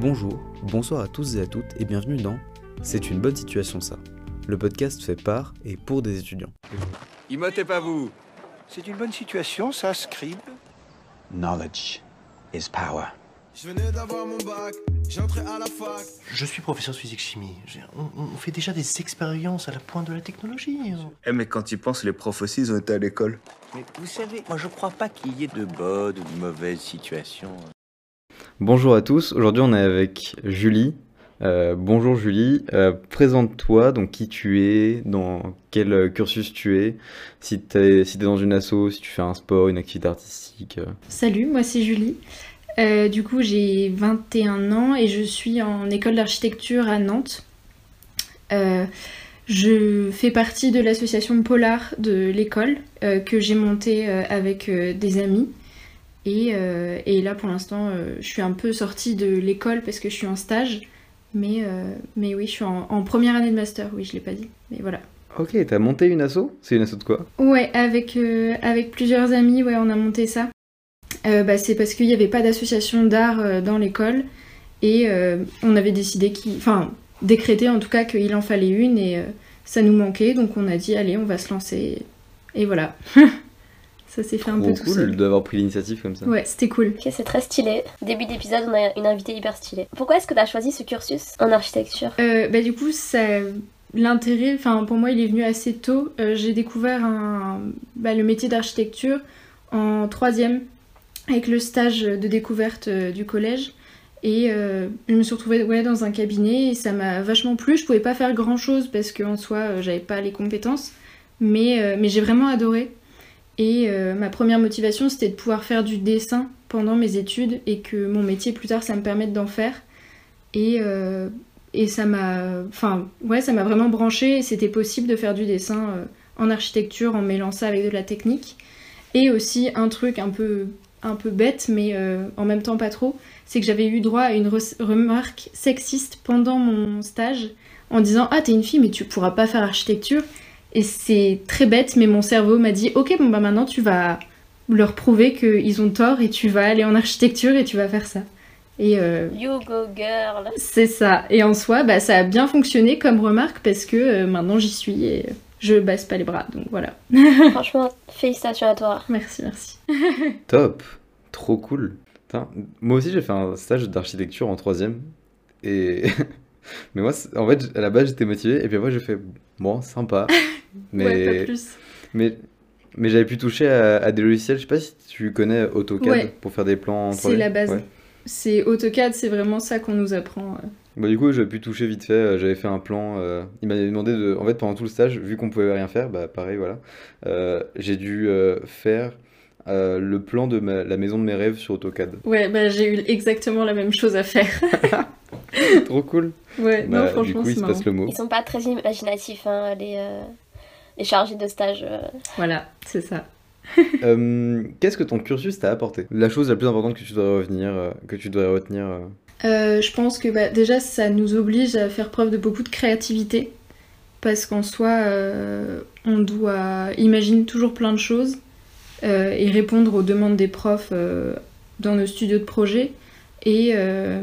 Bonjour, bonsoir à tous et à toutes et bienvenue dans C'est une bonne situation ça, le podcast fait par et pour des étudiants. Imotez pas vous C'est une bonne situation, ça, Scribe Knowledge is power. Je venais d'avoir mon bac, j'entrais à la fac. Je suis professeur de physique-chimie. J'ai- On, on fait déjà des expériences à la pointe de la technologie. Eh mais quand ils pensent, les profs aussi, ils ont été à l'école. Mais vous savez, moi je crois pas qu'il y ait de bonnes ou de mauvaises situations. Bonjour à tous, aujourd'hui on est avec Julie. Euh, bonjour Julie, Euh, présente-toi, donc qui tu es, dans quel euh, cursus tu es, si si t'es dans une asso, si tu fais un sport, une activité artistique. Salut, moi c'est Julie. Du coup, j'ai 21 ans et je suis en école d'architecture à Nantes. Je fais partie de l'association Polar de l'école que j'ai montée avec des amis. Et, euh, et là, pour l'instant, euh, je suis un peu sortie de l'école parce que je suis en stage. Mais, euh, mais oui, je suis en, en première année de master, oui, je l'ai pas dit. Mais voilà. Ok, t'as monté une asso? C'est une asso de quoi? Ouais, avec, avec plusieurs amis, ouais, on a monté ça. Bah, c'est parce qu'il n'y avait pas d'association d'art dans l'école et on avait décidé qu'il. Enfin, décrété en tout cas qu'il en fallait une et ça nous manquait donc on a dit allez, on va se lancer. Et voilà. ça s'est fait un peu Trop tout seul. cool d'avoir pris l'initiative comme ça. Ouais, c'était cool. Ok, c'est très stylé. Début d'épisode, on a une invitée hyper stylée. Pourquoi est-ce que tu as choisi ce cursus en architecture? Euh, bah, du coup, ça, l'intérêt, enfin pour moi, il est venu assez tôt. Euh, j'ai découvert un, bah, le métier d'architecture en troisième avec le stage de découverte euh, du collège. Et euh, je me suis retrouvée ouais, dans un cabinet et ça m'a vachement plu. Je pouvais pas faire grand chose parce qu'en soi, j'avais pas les compétences. Mais, euh, mais j'ai vraiment adoré. Et euh, ma première motivation, c'était de pouvoir faire du dessin pendant mes études et que mon métier plus tard, ça me permette d'en faire. Et, euh, et ça m'a enfin ouais ça m'a vraiment branché c'était possible de faire du dessin euh, en architecture en mêlant ça avec de la technique et aussi un truc un peu un peu bête mais en même temps pas trop c'est que j'avais eu droit à une re- remarque sexiste pendant mon stage en disant ah t'es une fille mais tu pourras pas faire architecture et c'est très bête mais mon cerveau m'a dit ok bon bah maintenant tu vas leur prouver qu'ils ont tort et tu vas aller en architecture et tu vas faire ça et euh, You go girl c'est ça. Et en soi, bah, ça a bien fonctionné comme remarque parce que euh, maintenant j'y suis et je baisse pas les bras. Donc voilà. Franchement, félicitations à toi. Merci, merci. Top, trop cool. Putain, moi aussi j'ai fait un stage d'architecture en troisième et mais moi en fait à la base j'étais motivé et puis après j'ai fait bon sympa mais Ouais, pas plus. mais mais j'avais pu toucher à, à des logiciels je sais pas si tu connais AutoCAD Ouais. pour faire des plans en C'est 3D. la base. Ouais. C'est AutoCAD, c'est vraiment ça qu'on nous apprend. euh. Bah du coup j'avais pu toucher vite fait euh, j'avais fait un plan euh, il m'avait demandé de en fait pendant tout le stage vu qu'on pouvait rien faire bah pareil voilà Euh, j'ai dû euh, faire le plan de ma- la maison de mes rêves sur AutoCAD Ouais, bah j'ai eu exactement la même chose à faire. trop cool ouais, Bah, non, du franchement, coup il se passe le mot Ils sont pas très imaginatifs, hein, les, euh, les chargés de stage. euh. Voilà, c'est ça. Euh, Qu'est-ce que ton cursus t'a apporté? La chose la plus importante que tu devrais revenir, euh, que tu devrais retenir. euh. Euh, je pense que bah, déjà ça nous oblige à faire preuve de beaucoup de créativité parce qu'en soi euh, on doit imaginer toujours plein de choses euh, et répondre aux demandes des profs euh, dans nos studios de projet et, euh,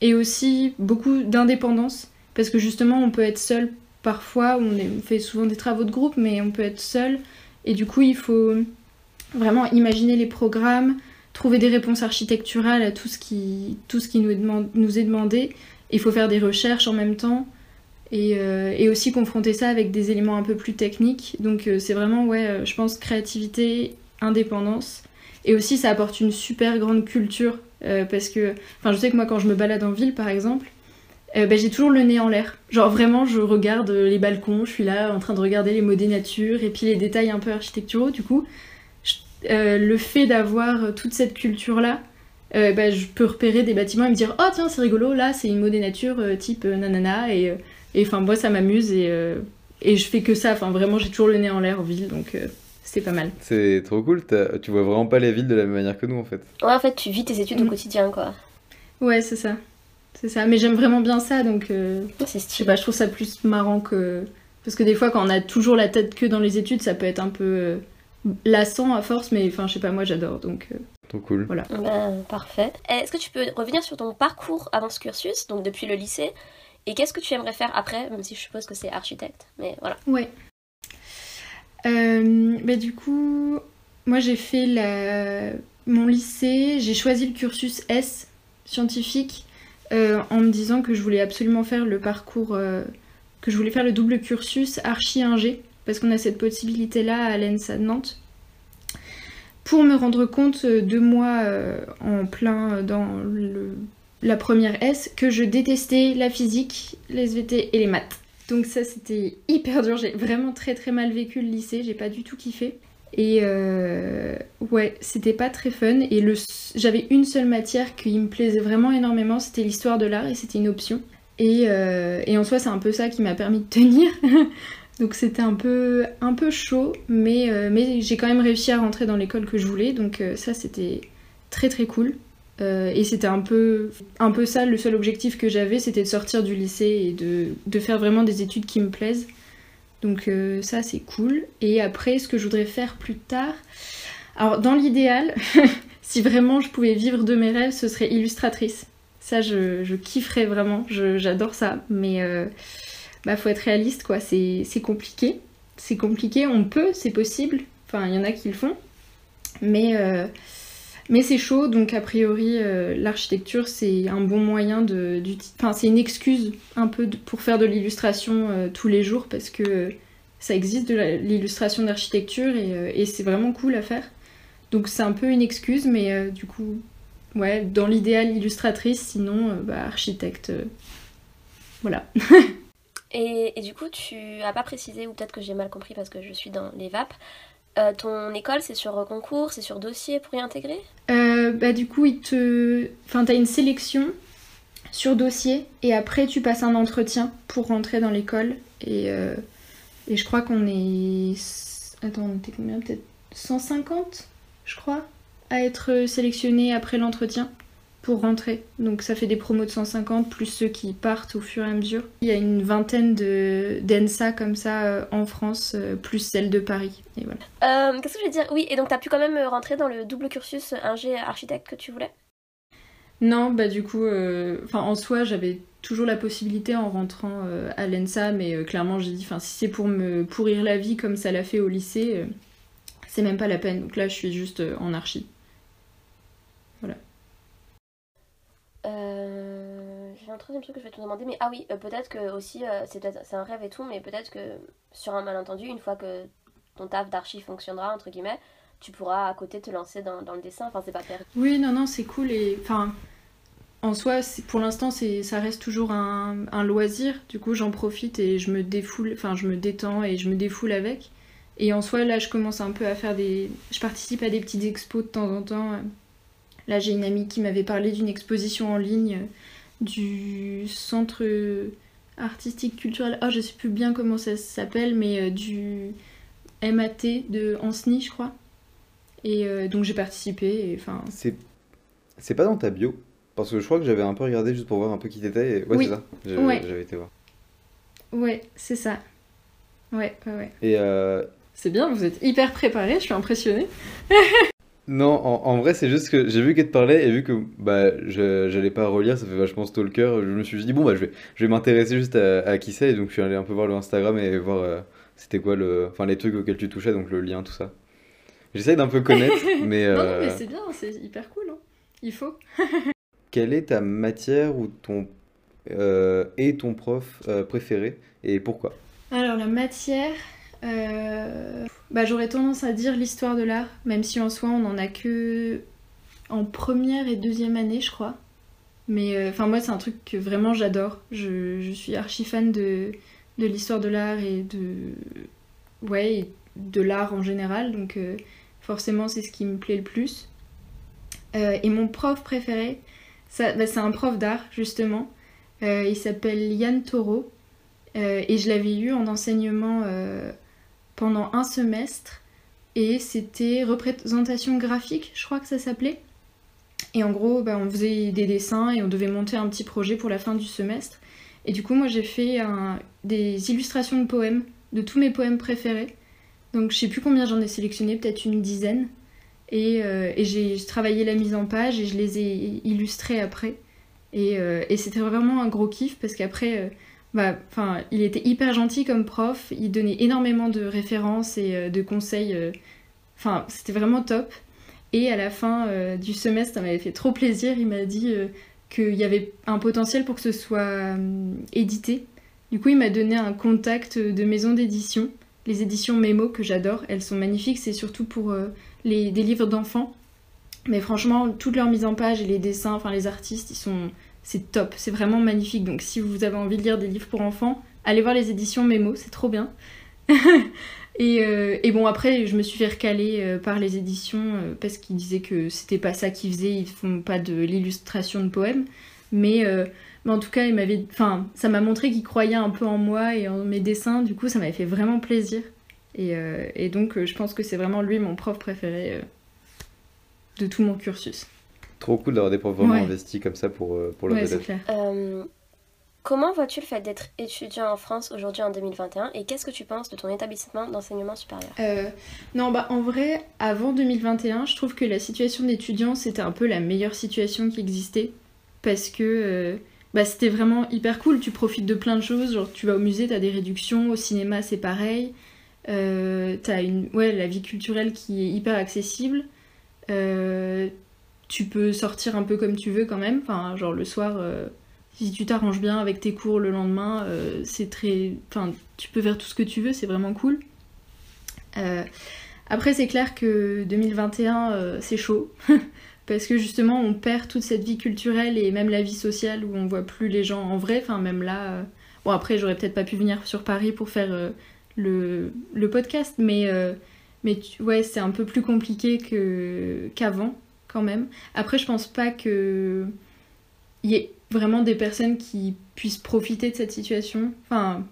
et aussi beaucoup d'indépendance parce que justement on peut être seul parfois, on, fait souvent des travaux de groupe mais on peut être seul et du coup il faut vraiment imaginer les programmes, trouver des réponses architecturales à tout ce qui, tout ce qui nous, est deman- nous demandé. Il faut faire des recherches en même temps et, euh, et aussi confronter ça avec des éléments un peu plus techniques. Donc euh, c'est vraiment, ouais, euh, je pense, créativité, indépendance. Et aussi ça apporte une super grande culture euh, parce que, enfin je sais que moi quand je me balade en ville par exemple, euh, bah, j'ai toujours le nez en l'air. Genre vraiment je regarde les balcons, je suis là en train de regarder les modés nature et puis les détails un peu architecturaux du coup. Euh, le fait d'avoir euh, toute cette culture-là, euh, bah, je peux repérer des bâtiments et me dire Oh tiens, c'est rigolo, là c'est une mode des nature euh, type euh, nanana. Et euh, enfin, moi ça m'amuse et, euh, et je fais que ça. Enfin, vraiment, j'ai toujours le nez en l'air en ville donc euh, c'est pas mal. C'est trop cool, tu vois vraiment pas les villes de la même manière que nous en fait. Ouais, en fait, tu vis tes études au Mm. quotidien, quoi. Ouais, c'est ça. C'est ça. Mais j'aime vraiment bien ça donc euh, C'est je sais stylé. pas, je trouve ça plus marrant que. Parce que des fois, quand on a toujours la tête que dans les études, ça peut être un peu euh, lassant à force, mais enfin, je sais pas, moi j'adore donc. euh, Trop cool. Voilà. Ben, parfait. Est-ce que tu peux revenir sur ton parcours avant ce cursus, donc depuis le lycée, et qu'est-ce que tu aimerais faire après, même si je suppose que c'est architecte, mais voilà. Ouais. Euh, bah, du coup, moi j'ai fait mon lycée, j'ai choisi le cursus S scientifique euh, en me disant que je voulais absolument faire le parcours, euh, que je voulais faire le double cursus archi-ingé, parce qu'on a cette possibilité-là à l'ENSA de Nantes. Pour me rendre compte deux mois en plein dans la première S que je détestais la physique, les SVT et les maths. Donc ça c'était hyper dur, j'ai vraiment très très mal vécu le lycée, j'ai pas du tout kiffé. Et euh, ouais, c'était pas très fun. Et le, j'avais une seule matière qui me plaisait vraiment énormément, c'était l'histoire de l'art et c'était une option. Et, euh, et en soi, c'est un peu ça qui m'a permis de tenir. donc c'était un peu, un peu chaud, mais, euh, mais j'ai quand même réussi à rentrer dans l'école que je voulais. Donc ça, c'était très très cool. Euh, et c'était un peu, un peu ça, le seul objectif que j'avais, c'était de sortir du lycée et de, de faire vraiment des études qui me plaisent. Donc euh, ça c'est cool. Et après ce que je voudrais faire plus tard, alors dans l'idéal, si vraiment je pouvais vivre de mes rêves, ce serait illustratrice. Ça je, kifferais vraiment, j'adore ça. Mais euh, bah faut être réaliste quoi, c'est c'est compliqué. C'est compliqué, on peut, c'est possible. Enfin il y en a qui le font. Mais, euh, mais c'est chaud, donc a priori euh, l'architecture c'est un bon moyen de... Enfin c'est une excuse un peu pour faire de l'illustration euh, tous les jours parce que ça existe de l'illustration d'architecture et, euh, et c'est vraiment cool à faire. Donc c'est un peu une excuse, mais du coup, ouais, dans l'idéal illustratrice, sinon bah, architecte. voilà. Et, et du coup, tu as pas précisé, ou peut-être que j'ai mal compris parce que je suis dans les VAP, euh, ton école c'est sur concours, c'est sur dossier pour y intégrer? Euh, bah du coup, il te... Enfin, t'as une sélection sur dossier et après tu passes un entretien pour rentrer dans l'école et, euh, et je crois qu'on est... Attends, on était combien? Peut-être 150, je crois, à être sélectionné après l'entretien? Pour rentrer. Donc ça fait des promos de 150 plus ceux qui partent au fur et à mesure. Il y a une vingtaine de d'ENSA comme ça euh, en France, euh, plus celle de Paris. Et voilà. Euh, Qu'est-ce que je veux dire? Oui, et donc t'as pu quand même rentrer dans le double cursus ingé architecte que tu voulais? Non, bah du coup, enfin en soi, j'avais toujours la possibilité en rentrant à l'ENSA, mais clairement j'ai dit, enfin si c'est pour me pourrir la vie comme ça l'a fait au lycée, c'est même pas la peine. Donc là, je suis juste en archi. Euh, J'ai un troisième truc que je vais te demander, mais ah oui, euh, peut-être que aussi, euh, c'est un rêve et tout, mais peut-être que sur un malentendu, une fois que ton taf d'archi fonctionnera, entre guillemets, tu pourras à côté te lancer dans, le dessin, enfin c'est pas perdu. Oui, non, non, c'est cool et enfin. En soi, pour l'instant, ça reste toujours un, un loisir. Du coup, j'en profite et je me défoule, enfin, je me détends et je me défoule avec. Et en soi, là, je commence un peu à faire des. Je participe à des petites expos de temps en temps. Là, j'ai une amie qui m'avait parlé d'une exposition en ligne euh, du centre euh, artistique culturel. Ah, je sais plus bien comment ça s'appelle, mais euh, du MAT de Anceny, je crois. Et euh, donc, j'ai participé. Enfin. C'est c'est pas dans ta bio? Parce que je crois que j'avais un peu regardé juste pour voir un peu qui t'étais et ouais Oui. c'est ça. J'ai- Ouais. J'avais été voir. Ouais, c'est ça. Ouais, ouais, ouais. Et euh, C'est bien, vous êtes hyper préparés, je suis impressionnée. non, en, en vrai c'est juste que j'ai vu qu'elle te parlait et vu que bah je j'allais pas relire, ça fait vachement stalker. Je me suis dit bon bah je vais je vais m'intéresser juste à, à qui c'est et donc je suis allé un peu voir le Instagram et voir euh, c'était quoi le enfin les trucs auxquels tu touchais donc le lien tout ça. J'essaye d'un peu connaître mais, Non, non, euh, mais c'est bien, c'est hyper cool. Hein. Il faut. quelle est ta matière ou ton euh, et ton prof euh, préféré et pourquoi? Alors, la matière. Euh, Bah, j'aurais tendance à dire l'histoire de l'art, même si en soi on en a que en première et deuxième année, je crois. Mais euh, enfin, moi, c'est un truc que vraiment j'adore. Je, je suis archi fan de, de l'histoire de l'art et de. Ouais, de l'art en général, donc euh, forcément, c'est ce qui me plaît le plus. Et mon prof préféré, bah, c'est un prof d'art, justement. Il s'appelle Yann Taureau. Euh, et je l'avais eu en enseignement pendant un semestre. Et c'était représentation graphique, je crois que ça s'appelait. Et en gros, bah, on faisait des dessins et on devait monter un petit projet pour la fin du semestre. Et du coup, moi, j'ai fait des illustrations de poèmes, de tous mes poèmes préférés. Donc, je sais plus combien j'en ai sélectionné, peut-être une dizaine. Et, euh, j'ai travaillé la mise en page et je les ai illustrés après. Et, euh, c'était vraiment un gros kiff parce qu'après, euh, bah, il était hyper gentil comme prof. Il donnait énormément de références et euh, de conseils. euh, c'était vraiment top. Et à la fin euh, du semestre, ça m'avait fait trop plaisir. Il m'a dit qu'il y avait un potentiel pour que ce soit euh, édité. Du coup, il m'a donné un contact de maison d'édition, les éditions Mémo que j'adore. Elles sont magnifiques, c'est surtout pour les, des livres d'enfants. Mais franchement, toute leur mise en page et les dessins, enfin les artistes, ils sont, c'est top, c'est vraiment magnifique. Donc si vous avez envie de lire des livres pour enfants, allez voir les éditions Mémo, c'est trop bien. et, euh, et bon après, je me suis fait recaler euh, par les éditions euh, parce qu'ils disaient que c'était pas ça qu'ils faisaient, ils font pas de l'illustration de poèmes. Mais, en tout cas, enfin, ça m'a montré qu'ils croyaient un peu en moi et en mes dessins. Du coup, ça m'avait fait vraiment plaisir. Et, et donc, je pense que c'est vraiment lui mon prof préféré de tout mon cursus. Trop cool d'avoir des profs vraiment Ouais. investis comme ça pour, euh, pour leurs Ouais, élèves. Euh, comment vois-tu le fait d'être étudiant en France aujourd'hui en 2021 et qu'est-ce que tu penses de ton établissement d'enseignement supérieur? Euh, non, bah en vrai, avant 2021, je trouve que la situation d'étudiant, c'était un peu la meilleure situation qui existait. Parce que euh, bah, c'était vraiment hyper cool. Tu profites de plein de choses. Genre, tu vas au musée, t'as des réductions. Au cinéma, c'est pareil. Euh, t'as une, ouais, la vie culturelle qui est hyper accessible. Tu peux sortir un peu comme tu veux quand même. Enfin, genre le soir, euh, si tu t'arranges bien avec tes cours le lendemain, euh, c'est très. Enfin, tu peux faire tout ce que tu veux, c'est vraiment cool. Euh, après, c'est clair que 2021, euh, c'est chaud. parce que justement, on perd toute cette vie culturelle et même la vie sociale où on voit plus les gens en vrai. Enfin, même là. Bon, après, j'aurais peut-être pas pu venir sur Paris pour faire le, podcast, mais, mais ouais, c'est un peu plus compliqué qu'avant, quand même. Après, je pense pas que il y ait vraiment des personnes qui puissent profiter de cette situation. Enfin,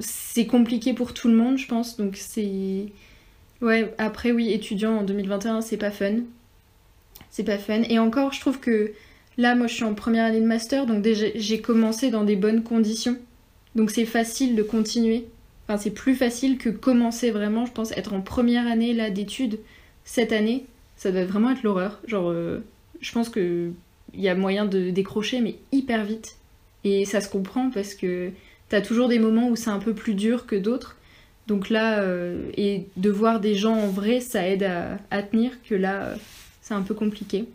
c'est compliqué pour tout le monde, je pense, donc c'est. Ouais, après, oui, étudiant en 2021, c'est pas fun. C'est pas fun. Et encore, je trouve que là, moi, je suis en première année de master, donc déjà, j'ai commencé dans des bonnes conditions. Donc, c'est facile de continuer. Enfin, c'est plus facile que commencer vraiment, je pense, être en première année là d'études cette année. Ça doit vraiment être l'horreur. Genre, euh, je pense que il y a moyen de décrocher, mais hyper vite. Et ça se comprend parce que t'as toujours des moments où c'est un peu plus dur que d'autres. Donc là, euh, et de voir des gens en vrai, ça aide à, tenir, que là, euh, c'est un peu compliqué.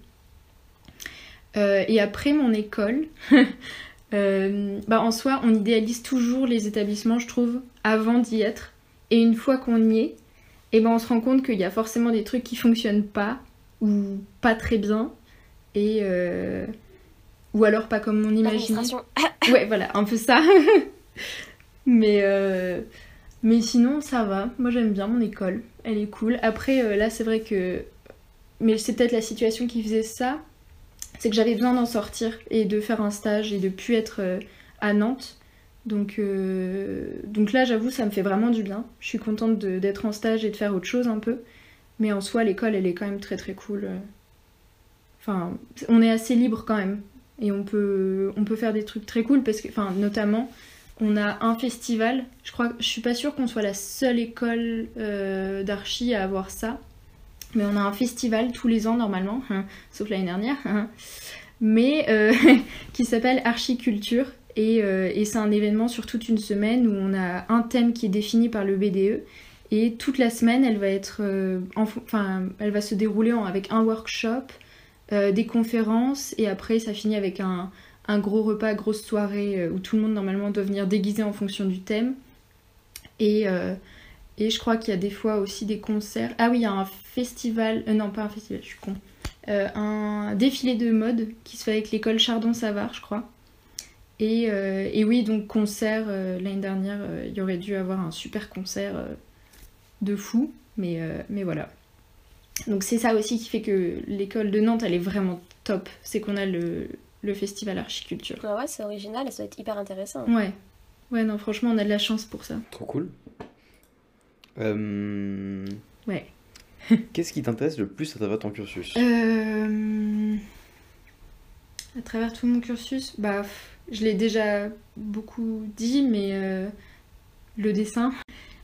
Et après mon école, bah en soi, on idéalise toujours les établissements, je trouve, avant d'y être. Et une fois qu'on y est, et ben on se rend compte qu'il y a forcément des trucs qui fonctionnent pas, ou pas très bien, et euh, ou alors pas comme on. L'administration. Ouais, voilà, un peu ça. mais, euh, mais sinon, ça va. Moi, j'aime bien mon école. Elle est cool. Après, euh, là, c'est vrai que. Mais c'est peut-être la situation qui faisait ça. C'est que j'avais besoin d'en sortir et de faire un stage et de plus être à Nantes. Donc, euh, donc là, j'avoue, ça me fait vraiment du bien. Je suis contente d'être en stage et de faire autre chose un peu. Mais en soi, l'école, elle est quand même très très cool. Enfin, on est assez libre quand même. Et on peut, on peut faire des trucs très cool parce que, enfin, notamment, on a un festival. Je crois, suis pas sûre qu'on soit la seule école euh, d'archi à avoir ça. Mais on a un festival tous les ans normalement, sauf l'année dernière. Mais euh, qui s'appelle Archiculture. Et, euh, et c'est un événement sur toute une semaine où on a un thème qui est défini par le BDE. Et toute la semaine, elle va être, euh, enfin, elle va se dérouler avec un workshop, euh, des conférences, et après ça finit avec un, un gros repas, grosse soirée où tout le monde normalement doit venir déguisé en fonction du thème. Et, et je crois qu'il y a des fois aussi des concerts. Ah oui, il y a un festival, non pas un festival, je suis con. Un défilé de mode qui se fait avec l'école Chardon-Savard, je crois. Et, euh, et oui, donc concert, euh, l'année dernière, euh, il y aurait dû avoir un super concert euh, de fou, mais, euh, mais voilà. Donc c'est ça aussi qui fait que l'école de Nantes, elle est vraiment top. C'est qu'on a le, le festival archiculture. Ah ouais, c'est original ça doit être hyper intéressant. Ouais. Ouais, non, franchement, on a de la chance pour ça. Trop cool. Euh, Ouais. Qu'est-ce qui t'intéresse le plus à travers ton cursus? Euh, À travers tout mon cursus, bah, pff, je l'ai déjà beaucoup dit, mais euh, le dessin.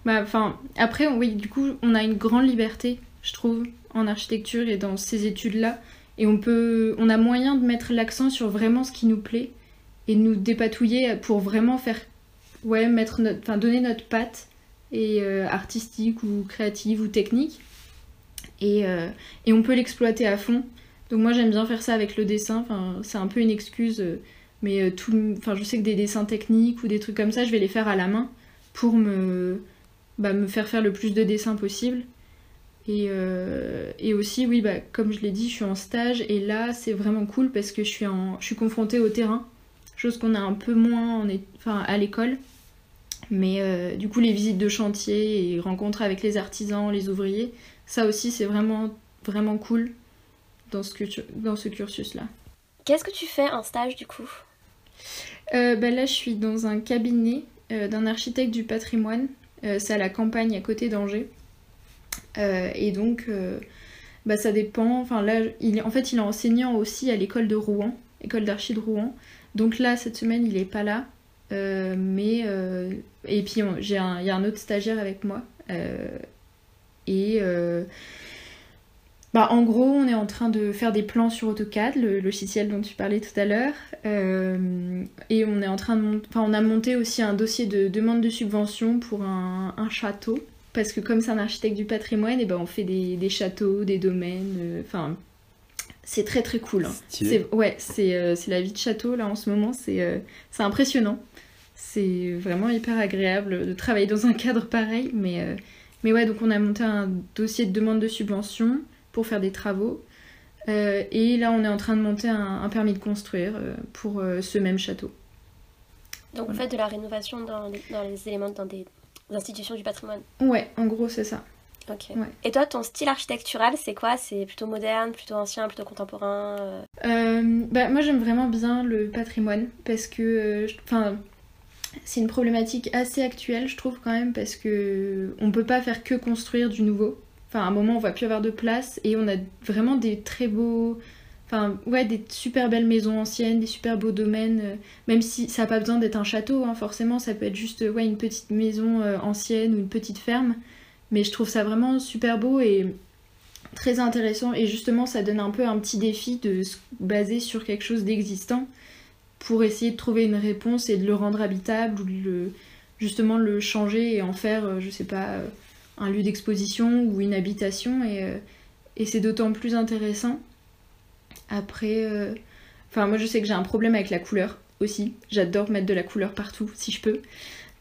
Bah, enfin, après, oui, du coup, on a une grande liberté je trouve, en architecture et dans ces études-là. Et on peut, on a moyen de mettre l'accent sur vraiment ce qui nous plaît et de nous dépatouiller pour vraiment faire, ouais, mettre notre, enfin, donner notre patte et euh, artistique ou créative ou technique. Et, euh, et on peut l'exploiter à fond. Donc moi j'aime bien faire ça avec le dessin. Enfin, c'est un peu une excuse, mais euh, tout, enfin, je sais que des dessins techniques ou des trucs comme ça, je vais les faire à la main pour me, bah, me faire faire le plus de dessins possible. Et, euh, et aussi, oui, bah, comme je l'ai dit, je suis en stage et là, c'est vraiment cool parce que je suis, en, je suis confrontée au terrain, chose qu'on a un peu moins à l'école. Mais euh, du coup, les visites de chantier et rencontres avec les artisans, les ouvriers, ça aussi, c'est vraiment, vraiment cool dans ce, dans ce cursus-là. Qu'est-ce que tu fais en stage du coup? Euh, bah là, je suis dans un cabinet euh, d'un architecte du patrimoine. Euh, c'est à la campagne à côté d'Angers. Et donc, bah, ça dépend. Enfin, là, en fait, il est enseignant aussi à l'école de Rouen, école d'archi de Rouen. Donc là, cette semaine, il est pas là. Mais et puis il y a un autre stagiaire avec moi. Et bah, en gros, on est en train de faire des plans sur AutoCAD, le logiciel dont tu parlais tout à l'heure. Euh, et on est en train de monter, enfin, on a monté aussi un dossier de demande de subvention pour un, un château. Parce que comme c'est un architecte du patrimoine, et ben on fait des, des châteaux, des domaines. euh, Enfin, c'est très très cool. hein. C'est ouais, c'est euh, la vie de château là en ce moment. C'est euh, c'est impressionnant. C'est vraiment hyper agréable de travailler dans un cadre pareil. Mais mais ouais, donc on a monté un dossier de demande de subvention pour faire des travaux. Euh, et là, on est en train de monter un, un permis de construire euh, pour euh, ce même château. Donc vous Voilà. faites de la rénovation dans les, dans les éléments, dans des institutions du patrimoine. Ouais, en gros, c'est ça. Ok. Ouais. Et toi, ton style architectural, c'est quoi? C'est plutôt moderne, plutôt ancien, plutôt contemporain bah, moi, j'aime vraiment bien le patrimoine parce que, enfin, c'est une problématique assez actuelle, je trouve quand même, parce que on peut pas faire que construire du nouveau. Enfin, à un moment, on va plus avoir de place et on a vraiment des très beaux, enfin, ouais, des super belles maisons anciennes, des super beaux domaines. euh, même si ça n'a pas besoin d'être un château, hein, forcément, ça peut être juste, euh, une petite maison euh, ancienne ou une petite ferme. Mais je trouve ça vraiment super beau et très intéressant et justement ça donne un peu un petit défi de se baser sur quelque chose d'existant pour essayer de trouver une réponse et de le rendre habitable ou le, justement le changer et en faire, je sais pas, un lieu d'exposition ou une habitation et, euh, c'est d'autant plus intéressant. Après, euh, enfin moi je sais que j'ai un problème avec la couleur aussi. J'adore mettre de la couleur partout si je peux.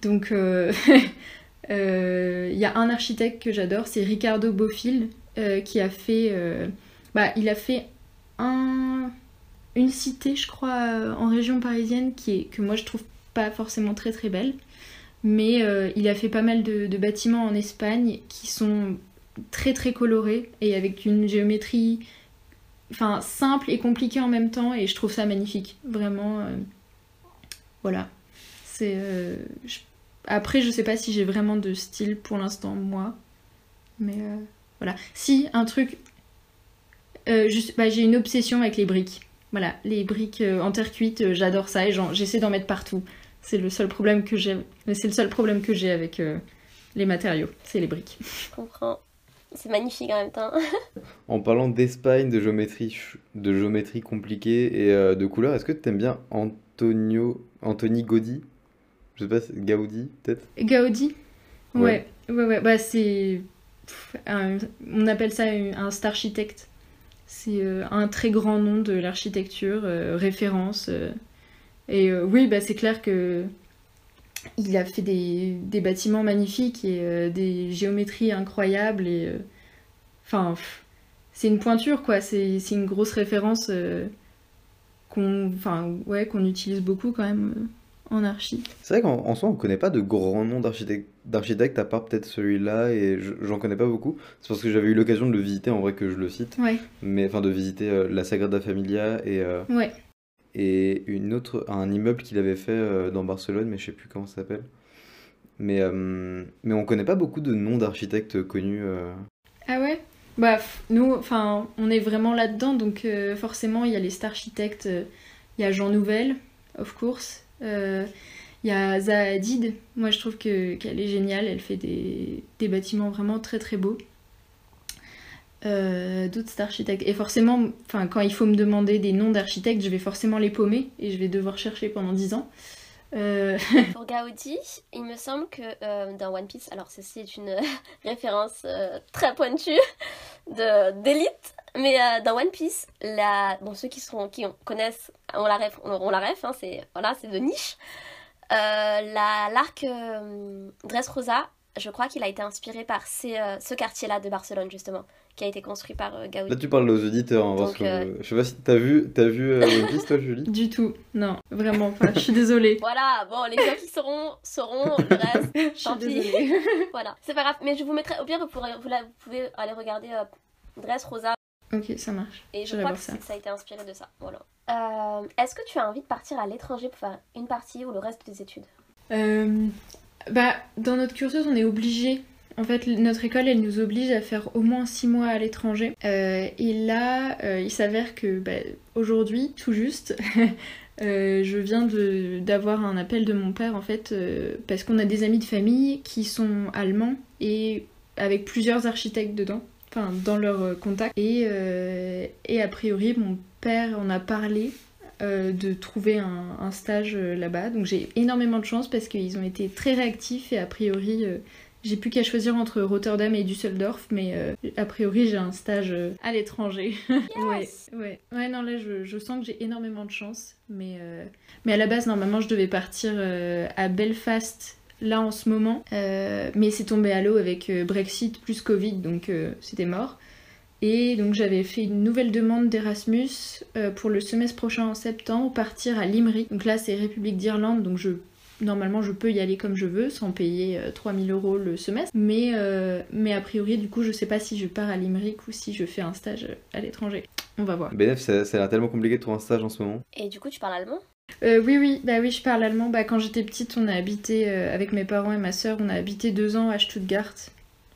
Donc euh, euh, il y a un architecte que j'adore, c'est Ricardo Bofill euh, qui a fait, bah, il a fait un, une cité, je crois, en région parisienne qui que moi je trouve pas forcément très très belle, mais euh, il a fait pas mal de, bâtiments en Espagne qui sont très très colorés et avec une géométrie, simple et compliquée en même temps, et je trouve ça magnifique, vraiment. euh, voilà, c'est. euh, je- Après, je sais pas si j'ai vraiment de style pour l'instant moi, mais. voilà. Si, un truc. bah, j'ai une obsession avec les briques. Voilà, les briques en terre cuite, j'adore ça et j'essaie d'en mettre partout. C'est le seul problème que j'ai. mais C'est le seul problème que j'ai avec euh, les matériaux, c'est les briques. Je comprends. C'est magnifique en même temps. En parlant d'Espagne, de géométrie, de géométrie compliquée et euh, de couleurs, est-ce que tu aimes bien Antonio, Anthony Gaudi? Je sais pas, Gaudi peut-être? Gaudi? Ouais. Ouais, ouais, ouais. Bah, c'est. un- On appelle ça un un starchitecte. C'est euh, un très grand nom de l'architecture, euh, référence. Et euh, oui, bah, c'est clair que. Il a fait des, des bâtiments magnifiques et euh, des géométries incroyables. Et. euh, Enfin. c'est une pointure, quoi. C'est une grosse référence qu'on ouais, qu'on utilise beaucoup quand même en archi. C'est vrai qu'en en soi, on connaît pas de grands noms d'architectes, à part peut-être celui-là, et je- j'en connais pas beaucoup. C'est parce que j'avais eu l'occasion de le visiter, en vrai que je le cite, Ouais, mais enfin de visiter euh, la Sagrada Familia et, euh, ouais. Et une autre, un immeuble qu'il avait fait euh, dans Barcelone, mais je sais plus comment ça s'appelle. Mais, euh, mais on connaît pas beaucoup de noms d'architectes connus. euh. Ah ouais? Bah, nous, enfin, on est vraiment là-dedans, donc euh, forcément, il y a les starchitectes, euh, il y a Jean Nouvel, of course, il y a Zaha Hadid, moi je trouve que qu'elle est géniale, elle fait des, des bâtiments vraiment très très beaux. Euh, d'autres architectes. Et forcément, quand il faut me demander des noms d'architectes, je vais forcément les paumer et je vais devoir chercher pendant 10 ans. Euh, Pour Gaudi, il me semble que euh, dans One Piece, alors ceci est une référence euh, très pointue d'élite, mais dans One Piece, la, bon ceux qui sont qui connaissent, on la ref, on, on la hein, c'est de niche. La l'arc euh, Dressrosa, je crois qu'il a été inspiré par ce quartier-là de Barcelone justement, qui a été construit par euh, Gaudi. Là, tu parles aux auditeurs, hein, parce Donc, que euh, je sais pas si t'as vu, t'as vu euh, One Piece, toi, Julie du tout, non, vraiment pas. Je suis désolée. Voilà, bon, les gens qui sauront sauront le reste. Tant pis. Voilà, c'est pas grave, mais je vous mettrai au pire, vous, pourrez, vous, la- vous pouvez aller regarder euh, Dressrosa ok, ça marche. Et je crois que ça. a été inspiré de ça. Voilà. Euh, Est-ce que tu as envie de partir à l'étranger pour faire une partie ou le reste de tes études? Euh, bah, dans notre cursus, on est obligé. En fait, notre école, elle nous oblige à faire au moins six mois à l'étranger. Euh, et là, euh, il s'avère que bah, aujourd'hui, tout juste, euh, je viens d'avoir un appel de mon père, en fait, parce qu'on a des amis de famille qui sont allemands et avec plusieurs architectes dedans, enfin, dans leur contact. Et, a priori, mon père en a parlé de trouver un, stage là-bas. Donc j'ai énormément de chance parce qu'ils ont été très réactifs et a priori j'ai plus qu'à choisir entre Rotterdam et Düsseldorf, mais euh, a priori j'ai un stage euh, à l'étranger. ouais, ouais. Ouais, non, là je, je sens que j'ai énormément de chance, mais, euh, mais à la base normalement je devais partir à Belfast là en ce moment, mais c'est tombé à l'eau avec Brexit plus Covid, donc c'était mort. Et donc j'avais fait une nouvelle demande d'Erasmus pour le semestre prochain en septembre, partir à Limerick. Donc là c'est République d'Irlande, donc je normalement je peux y aller comme je veux sans payer euh, 3000 euros le semestre. Mais, euh, mais a priori du coup je sais pas si je pars à Limerick ou si je fais un stage euh, à l'étranger. On va voir. BNF, ça, ça a l'air tellement compliqué de trouver un stage en ce moment. Et du coup, tu parles allemand? Euh, oui oui, bah oui je parle allemand. Bah, quand j'étais petite on a habité euh, avec mes parents et ma soeur, on a habité deux ans à Stuttgart.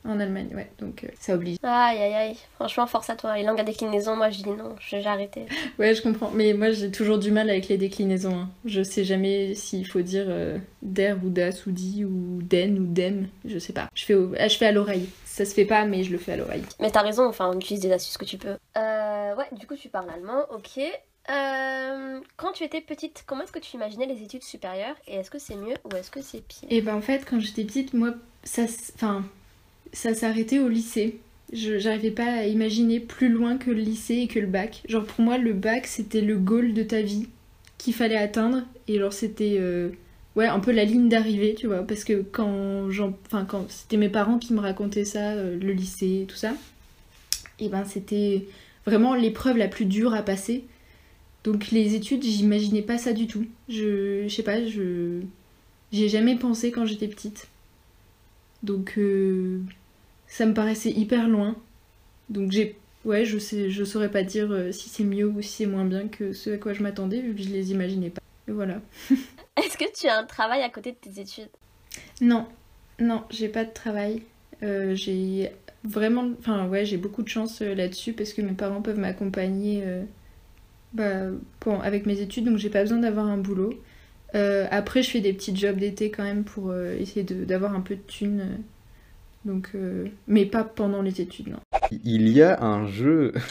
En Allemagne, ouais, donc euh, ça oblige. Aïe aïe aïe, franchement, force à toi. Les langues à déclinaison, moi je dis non, j'ai arrêté. Ouais, je comprends. Mais moi, j'ai toujours du mal avec les déclinaisons. hein. Je sais jamais s'il faut dire euh, der ou das ou di ou den ou dem. Je sais pas. Je fais, au- ah, je fais à l'oreille. Ça se fait pas, mais je le fais à l'oreille. Mais t'as raison, enfin, on utilise des astuces que tu peux. Euh, ouais, du coup, tu parles allemand, ok. Euh, quand tu étais petite, comment est-ce que tu imaginais les études supérieures Et est-ce que c'est mieux ou est-ce que c'est pire? Et ben en fait, quand j'étais petite, moi, ça, enfin, ça s'arrêtait au lycée. Je pas à imaginer plus loin que le lycée et que le bac. Genre pour moi, le bac c'était le goal de ta vie qu'il fallait atteindre. Et genre c'était euh, ouais un peu la ligne d'arrivée, tu vois. Parce que quand enfin quand c'était mes parents qui me racontaient ça, euh, le lycée, tout ça. Et ben c'était vraiment l'épreuve la plus dure à passer. Donc les études, j'imaginais pas ça du tout. Je, je sais pas, je J'y ai jamais pensé quand j'étais petite. Donc euh, ça me paraissait hyper loin. Donc j'ai ouais, je sais je saurais pas dire euh, si c'est mieux ou si c'est moins bien que ce à quoi je m'attendais vu que je les imaginais pas. Et voilà. Est-ce que tu as un travail à côté de tes études? Non. Non, j'ai pas de travail. Euh, j'ai vraiment enfin ouais, j'ai beaucoup de chance là-dessus parce que mes parents peuvent m'accompagner euh, bah, avec mes études donc j'ai pas besoin d'avoir un boulot. Euh, après, je fais des petits jobs d'été quand même pour euh, essayer de- d'avoir un peu de thunes. Donc, euh, mais pas pendant les études, non. Il y a un jeu.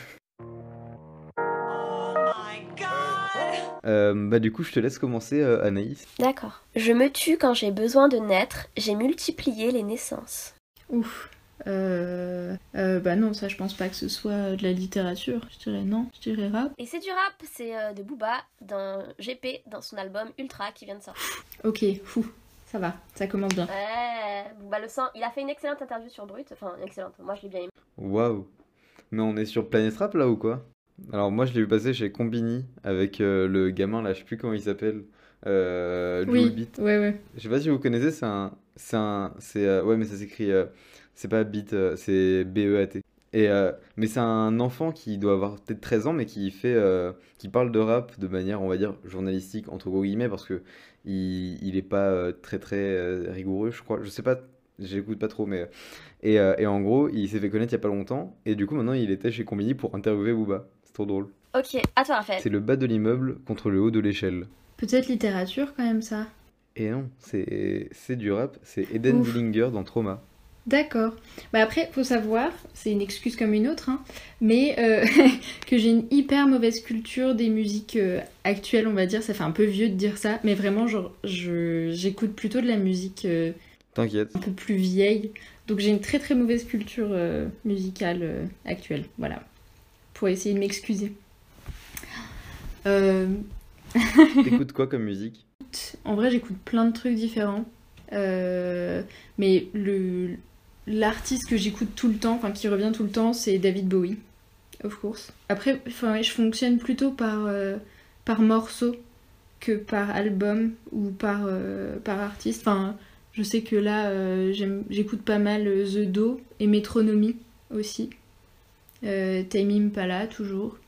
Euh, bah du coup, je te laisse commencer, euh, Anaïs. D'accord. Je me tue quand j'ai besoin de naître, j'ai multiplié les naissances. Ouf. Euh, euh, bah non, ça je pense pas que ce soit de la littérature. Je dirais non, je dirais rap. Et c'est du rap, c'est euh, de Booba dans GP, dans son album Ultra qui vient de sortir. Ok, fou, ça va, ça commence bien. Ouais, Booba le sang. Il a fait une excellente interview sur Brut, enfin excellente, moi je l'ai bien aimé. Waouh. Mais on est sur Planet Rap là ou quoi? Alors moi, je l'ai vu passer chez Combini avec euh, le gamin là, je sais plus comment il s'appelle. Euh, Joule Oui, Beat. ouais, ouais. Je sais pas si vous connaissez, c'est un. C'est un. C'est. euh, ouais, mais ça s'écrit. C'est pas Beat, euh, c'est B-E-A-T. Et, euh, mais c'est un enfant qui doit avoir peut-être 13 ans, mais qui fait. euh, qui parle de rap de manière, on va dire, journalistique, entre gros guillemets, parce que il, il est pas euh, très très euh, rigoureux, je crois. Je sais pas, j'écoute pas trop, mais. Et, euh, et en gros, il s'est fait connaître il y a pas longtemps, et du coup, maintenant, il était chez Combini pour interviewer Booba. C'est trop drôle. Ok, à toi Raphaël. C'est le bas de l'immeuble contre le haut de l'échelle. Peut-être littérature quand même, ça. Et non, c'est c'est du rap, c'est Eden Ouf. Dillinger dans Trauma. D'accord. Bah après, faut savoir, c'est une excuse comme une autre, hein, mais euh, que j'ai une hyper mauvaise culture des musiques euh, actuelles, on va dire. Ça fait un peu vieux de dire ça, mais vraiment, genre, je, j'écoute plutôt de la musique euh, T'inquiète. un peu plus vieille. Donc j'ai une très très mauvaise culture musicale actuelle. Voilà. Pour essayer de m'excuser. T'écoutes quoi comme musique? En vrai, j'écoute plein de trucs différents. Euh, mais le l'artiste que j'écoute tout le temps, enfin qui revient tout le temps, c'est David Bowie, of course. Après, je fonctionne plutôt par, euh, par morceau que par album ou par, euh, artiste. Je sais que là, euh, j'écoute pas mal The Do et Metronomy aussi. Euh, Tame Impala, toujours.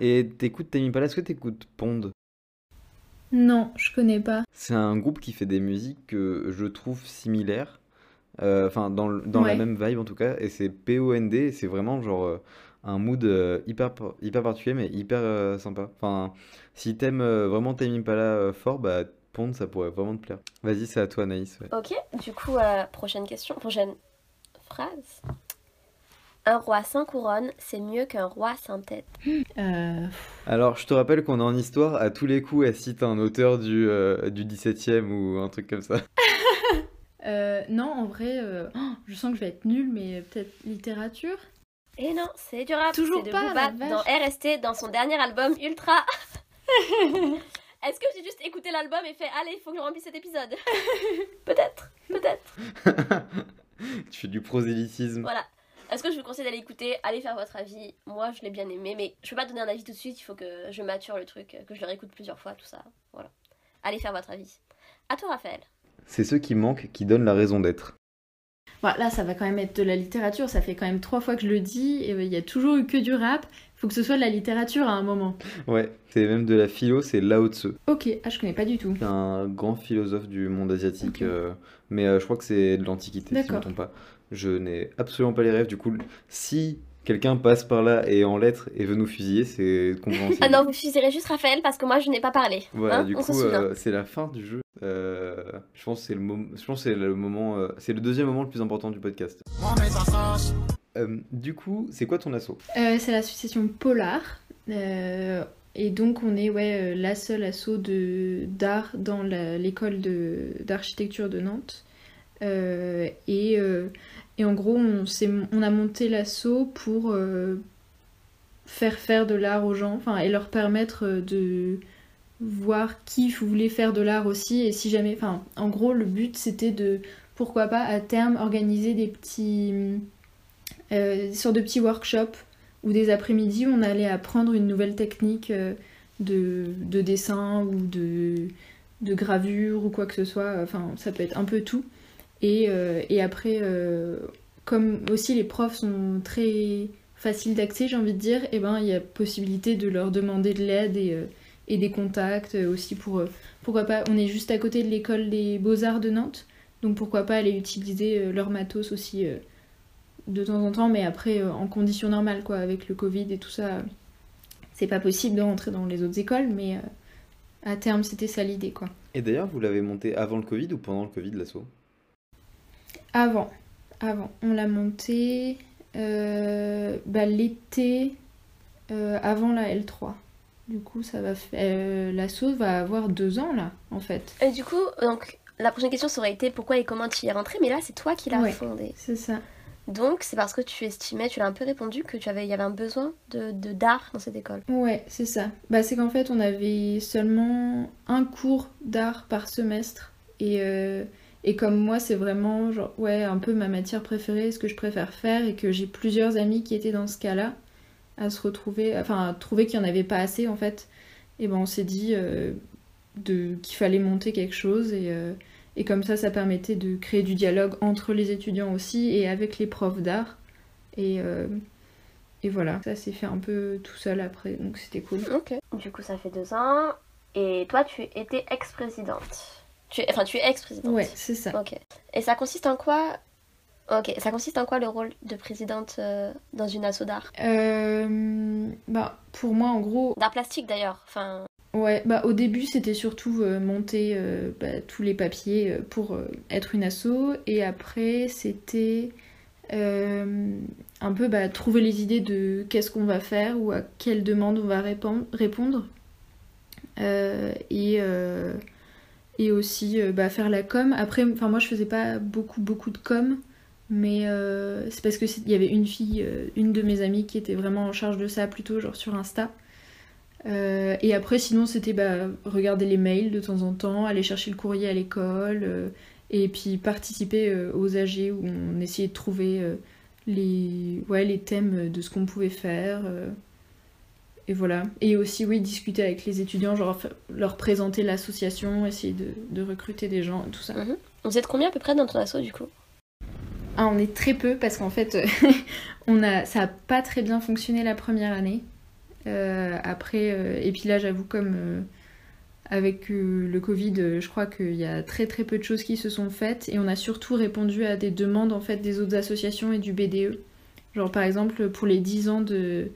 Et t'écoutes Tame Impala, est-ce que t'écoutes Pond? Non, je connais pas. C'est un groupe qui fait des musiques que je trouve similaires, euh, enfin dans, dans la Ouais. même vibe en tout cas, et c'est P-O-N-D, et c'est vraiment genre euh, un mood euh, hyper, par- hyper particulier mais hyper euh, sympa. Enfin, si t'aimes euh, vraiment Tame Impala euh, fort, bah Pond ça pourrait vraiment te plaire. Vas-y, c'est à toi Anaïs. ouais. Ok, du coup, euh, prochaine question, prochaine phrase. Un roi sans couronne, c'est mieux qu'un roi sans tête. Euh, Alors, je te rappelle qu'on est en histoire, à tous les coups, elle cite un auteur du, euh, du 17e ou un truc comme ça. euh, non, en vrai, euh, oh, je sens que je vais être nulle, mais peut-être littérature? Et non, c'est du rap. Toujours c'est de pas, Booba dans. RST, dans son dernier album Ultra. Est-ce que j'ai juste écouté l'album et fait Allez, il faut que je remplisse cet épisode? Peut-être, peut-être. Tu fais du prosélytisme. Voilà. Est-ce que je vous conseille d'aller écouter Allez faire votre avis? Moi, je l'ai bien aimé, mais je peux pas donner un avis tout de suite. Il faut que je mature le truc, que je le réécoute plusieurs fois, tout ça. Voilà. Allez faire votre avis. À toi, Raphaël. C'est ceux qui manquent qui donnent la raison d'être. Bon, là, ça va quand même être de la littérature. Ça fait quand même trois fois que je le dis. Et euh, il y a toujours eu que du rap. Faut que ce soit de la littérature à un moment. Ouais, c'est même de la philo, c'est Lao Tzu. Ok, ah, je connais pas du tout. C'est un grand philosophe du monde asiatique, euh, mais euh, je crois que c'est de l'Antiquité, si je ne me D'accord. trompe pas. Je n'ai absolument pas les rêves, du coup, si quelqu'un passe par là et en lettres et veut nous fusiller, c'est compréhensible. Ah non, vous fusillerez juste Raphaël parce que moi, je n'ai pas parlé. Voilà, Hein du On coup, euh, c'est la fin du jeu. Euh, je pense que c'est le moment, je pense que c'est le moment, euh, c'est le deuxième moment le plus important du podcast. Euh, du coup, c'est quoi ton assaut? Euh, c'est l'association Polar. Euh, et donc, on est ouais, la seule asso de- d'art dans l'école de- d'architecture de, Nantes. Euh, et, euh, et en gros, on, a monté l'asso pour euh, faire faire de l'art aux gens et leur permettre de voir qui voulait faire de l'art aussi. Et si jamais. Enfin, en gros, le but c'était de, pourquoi pas, à terme, organiser des petits. de petits workshops ou des après-midi où on allait apprendre une nouvelle technique de, de dessin ou de, de gravure ou quoi que ce soit. Enfin, ça peut être un peu tout. Et, euh, et après, euh, comme aussi les profs sont très faciles d'accès, j'ai envie de dire, et ben il y a possibilité de leur demander de l'aide et, euh, des contacts aussi pour. pourquoi pas, on est juste à côté de l'école des beaux-arts de Nantes, donc pourquoi pas aller utiliser leur matos aussi de temps en temps, mais après en conditions normales, quoi, avec le Covid et tout ça. c'est pas possible de rentrer dans les autres écoles, mais à terme, c'était ça l'idée, quoi. Et d'ailleurs, vous l'avez monté avant le Covid ou pendant le Covid, l'assaut? Avant, avant, on l'a monté euh, bah, l'été euh, avant la L3. Du coup, ça va faire. euh, la sauce va avoir deux ans là, en fait. Et du coup, donc, la prochaine question ça aurait été pourquoi et comment tu y es rentré, mais là, c'est toi qui l'as Ouais. fondé. C'est ça. Donc, c'est parce que tu estimais, tu l'as un peu répondu, que tu avais, il y avait un besoin de d'art dans cette école. Ouais, c'est ça. Bah, c'est qu'en fait, on avait seulement un cours d'art par semestre. Et, et comme moi, c'est vraiment genre, ouais, un peu ma matière préférée, ce que je préfère faire, et que j'ai plusieurs amis qui étaient dans ce cas-là, à se retrouver, enfin, à trouver qu'il n'y en avait pas assez en fait. Et ben, on s'est dit euh, qu'il fallait monter quelque chose, et, euh, et comme ça, ça permettait de créer du dialogue entre les étudiants aussi et avec les profs d'art. Et. euh, et voilà, ça s'est fait un peu tout seul après, donc c'était cool. Ok. Du coup, ça fait deux ans. Et toi, tu étais ex-présidente. Tu, enfin, tu es ex-présidente. Ouais, c'est ça. Ok. Et ça consiste en quoi Ok, ça consiste en quoi le rôle de présidente euh, dans une asso d'art? Euh, bah, pour moi, en gros, D'art plastique d'ailleurs. Enfin, Ouais, bah au début c'était surtout euh, monter bah, tous les papiers pour être une asso et après c'était un peu bah, trouver les idées de qu'est-ce qu'on va faire ou à quelles demandes on va répon- répondre et, et aussi euh, bah, faire la com. Après, moi je faisais pas beaucoup beaucoup de com mais euh, c'est parce que il y avait une fille, euh, une de mes amies qui était vraiment en charge de ça plutôt genre sur Insta. Et après, sinon, c'était bah, regarder les mails de temps en temps, aller chercher le courrier à l'école, et puis participer aux AG où on essayait de trouver les, ouais, les thèmes de ce qu'on pouvait faire. Euh, et voilà. Et aussi, oui, discuter avec les étudiants, genre leur présenter l'association, essayer de, de recruter des gens, tout ça. Mhm. Vous êtes combien à peu près dans ton asso du coup? Ah, on est très peu parce qu'en fait, on a, ça a pas très bien fonctionné la première année. Euh, après, euh, et puis là, j'avoue, comme euh, avec euh, le Covid, euh, je crois qu'il y a très très peu de choses qui se sont faites et on a surtout répondu à des demandes en fait des autres associations et du BDE. Genre par exemple pour les 10 ans de,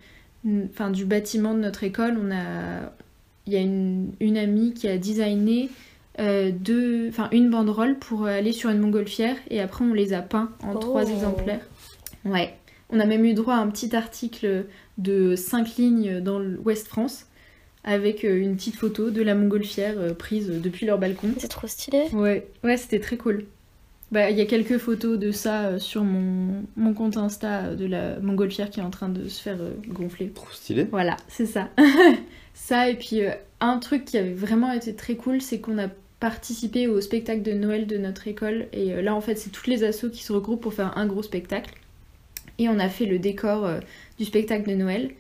enfin, du bâtiment de notre école, on a, il y a une, une amie qui a designé euh, deux, enfin une banderole pour aller sur une montgolfière et après on les a peints en Oh. trois exemplaires. Ouais. On a même eu droit à un petit article de 5 lignes dans l'Ouest France avec euh, une petite photo de la montgolfière euh, prise depuis leur balcon. C'est trop stylé. Ouais, ouais, c'était très cool. Bah, il y a quelques photos de ça euh, sur mon, mon compte Insta euh, de la montgolfière qui est en train de se faire euh, gonfler. Trop stylé. Voilà, c'est ça. ça, et puis euh, un truc qui avait vraiment été très cool, c'est qu'on a participé au spectacle de Noël de notre école. Et là, en fait, c'est toutes les assos qui se regroupent pour faire un gros spectacle. Et on a fait le décor du spectacle de Noël.